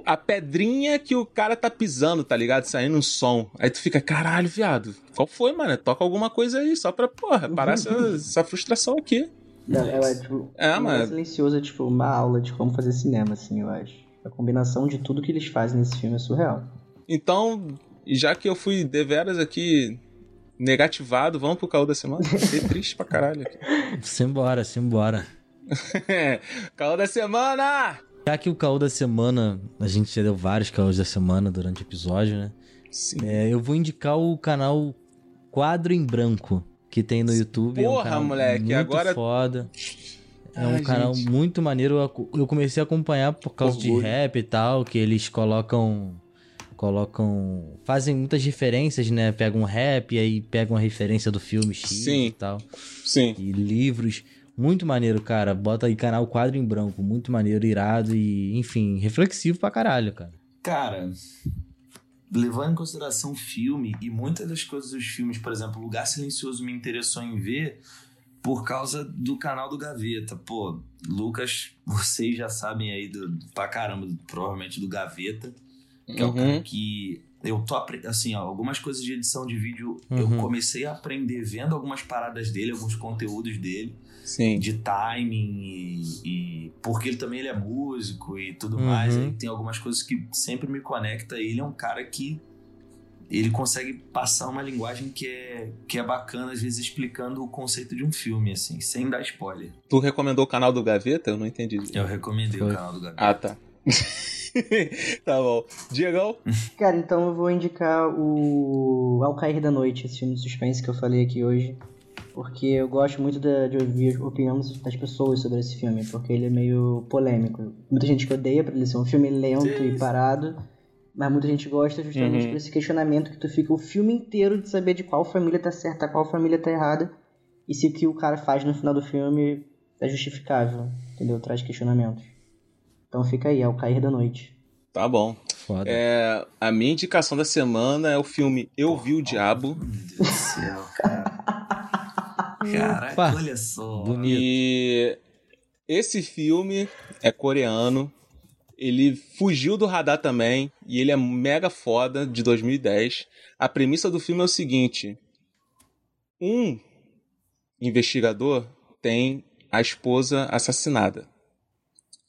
a pedrinha que o cara tá pisando, tá ligado? Saindo um som. Aí tu fica, caralho, viado, qual foi, mano? Toca alguma coisa aí, só pra, porra, parar essa, essa frustração aqui. Não, é, é, tipo, É, um mano. lugar silencioso é tipo uma aula de como fazer cinema, assim, eu acho. A combinação de tudo que eles fazem nesse filme é surreal. Então, já que eu fui deveras aqui negativado, vamos pro caô da semana? Fiquei triste pra caralho aqui. Simbora, simbora. caô da semana! Já que o caô da semana, a gente já deu vários caôs da semana durante o episódio, né? Sim. É, eu vou indicar o canal Quadro em Branco, que tem no YouTube. é um Porra, canal moleque, muito agora- foda. É um Ai, canal gente. muito maneiro. Eu comecei a acompanhar por causa de Orgulho. rap e tal, que eles colocam. Colocam. Fazem muitas referências, né? Pegam um rap e aí pegam uma referência do filme X Sim. e tal. Sim. E livros. Muito maneiro, cara. Bota aí canal Quadro em Branco. Muito maneiro, irado e, enfim, reflexivo pra caralho, cara. Cara, levando em consideração o filme e muitas das coisas dos filmes, por exemplo, Lugar Silencioso me interessou em ver por causa do canal do Gaveta. Pô, Lucas, vocês já sabem aí do, pra caramba, do- provavelmente do Gaveta, que é o Uhum. cara que eu tô assim, ó, algumas coisas de edição de vídeo eu Uhum. comecei a aprender vendo algumas paradas dele, alguns conteúdos dele Sim. de timing e, e- porque ele também ele é músico e tudo Uhum. mais aí tem algumas coisas que sempre me conecta ele é um cara que ele consegue passar uma linguagem que é, que é bacana às vezes explicando o conceito de um filme assim sem dar spoiler Tu recomendou o canal do Gaveta? Eu não entendi. eu recomendei Foi. o canal do Gabi Ah, tá. tá bom. Diegão? Cara, então eu vou indicar o Ao Cair da Noite, esse filme de suspense que eu falei aqui hoje. Porque eu gosto muito da- de ouvir a opinião das pessoas sobre esse filme, porque ele é meio polêmico. Muita gente que odeia por ele ser um filme lento e parado, mas muita gente gosta justamente Uhum. por esse questionamento que tu fica o filme inteiro de saber de qual família tá certa, qual família tá errada, e se o que o cara faz no final do filme é justificável, entendeu? Traz questionamentos. Então fica aí, Ao Cair da Noite. Tá bom. Foda. É, a minha indicação da semana é o filme Eu Vi o Diabo. meu Deus do céu cara caraca Opa. olha só Bonito. E esse filme é coreano. Ele fugiu do radar também. E ele é mega foda, de 2010. A premissa do filme é o seguinte: um investigador tem a esposa assassinada.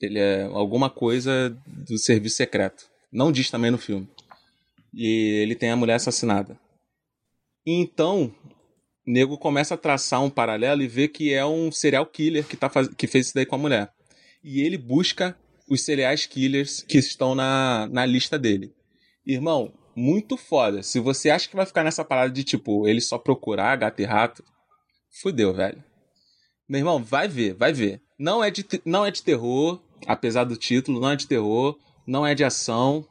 Ele é alguma coisa do serviço secreto. Não diz também no filme. E ele tem a mulher assassinada. E então, nego começa a traçar um paralelo e vê que é um serial killer que, tá faz... que fez isso daí com a mulher. E ele busca os serial killers que estão na, na lista dele. Irmão, muito foda. Se você acha que vai ficar nessa parada de tipo, ele só procurar gato e rato, fudeu, velho. Meu irmão, vai ver, vai ver. Não é de, não é de terror, apesar do título, não é de terror, não é de ação.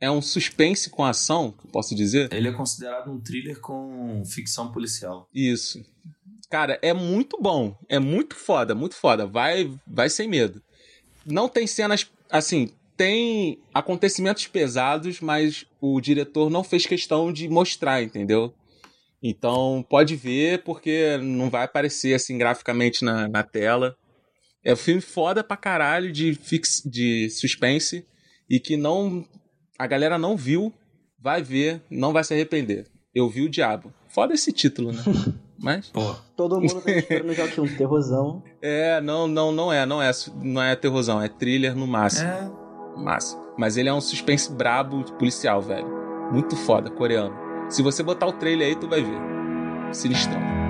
É um suspense com ação, posso dizer. ele é considerado um thriller com ficção policial Isso. Cara, é muito bom. É muito foda, muito foda. Vai, vai sem medo. Não tem cenas. Assim, tem acontecimentos pesados, mas o diretor não fez questão de mostrar, entendeu? Então pode ver, porque não vai aparecer assim graficamente na, na tela. É um filme foda pra caralho de, fix, de suspense e que não. A galera não viu, vai ver, não vai se arrepender. Eu vi o diabo. Foda esse título, né? Mas. Pô. Todo mundo tá esperando já o quê? Um terrorzão. É, não, não, não é, não é, não é terrorzão, é thriller no máximo. É. Máximo. Mas ele é um suspense brabo policial, velho. Muito foda, coreano. Se você botar o trailer aí, tu vai ver. Sinistrão.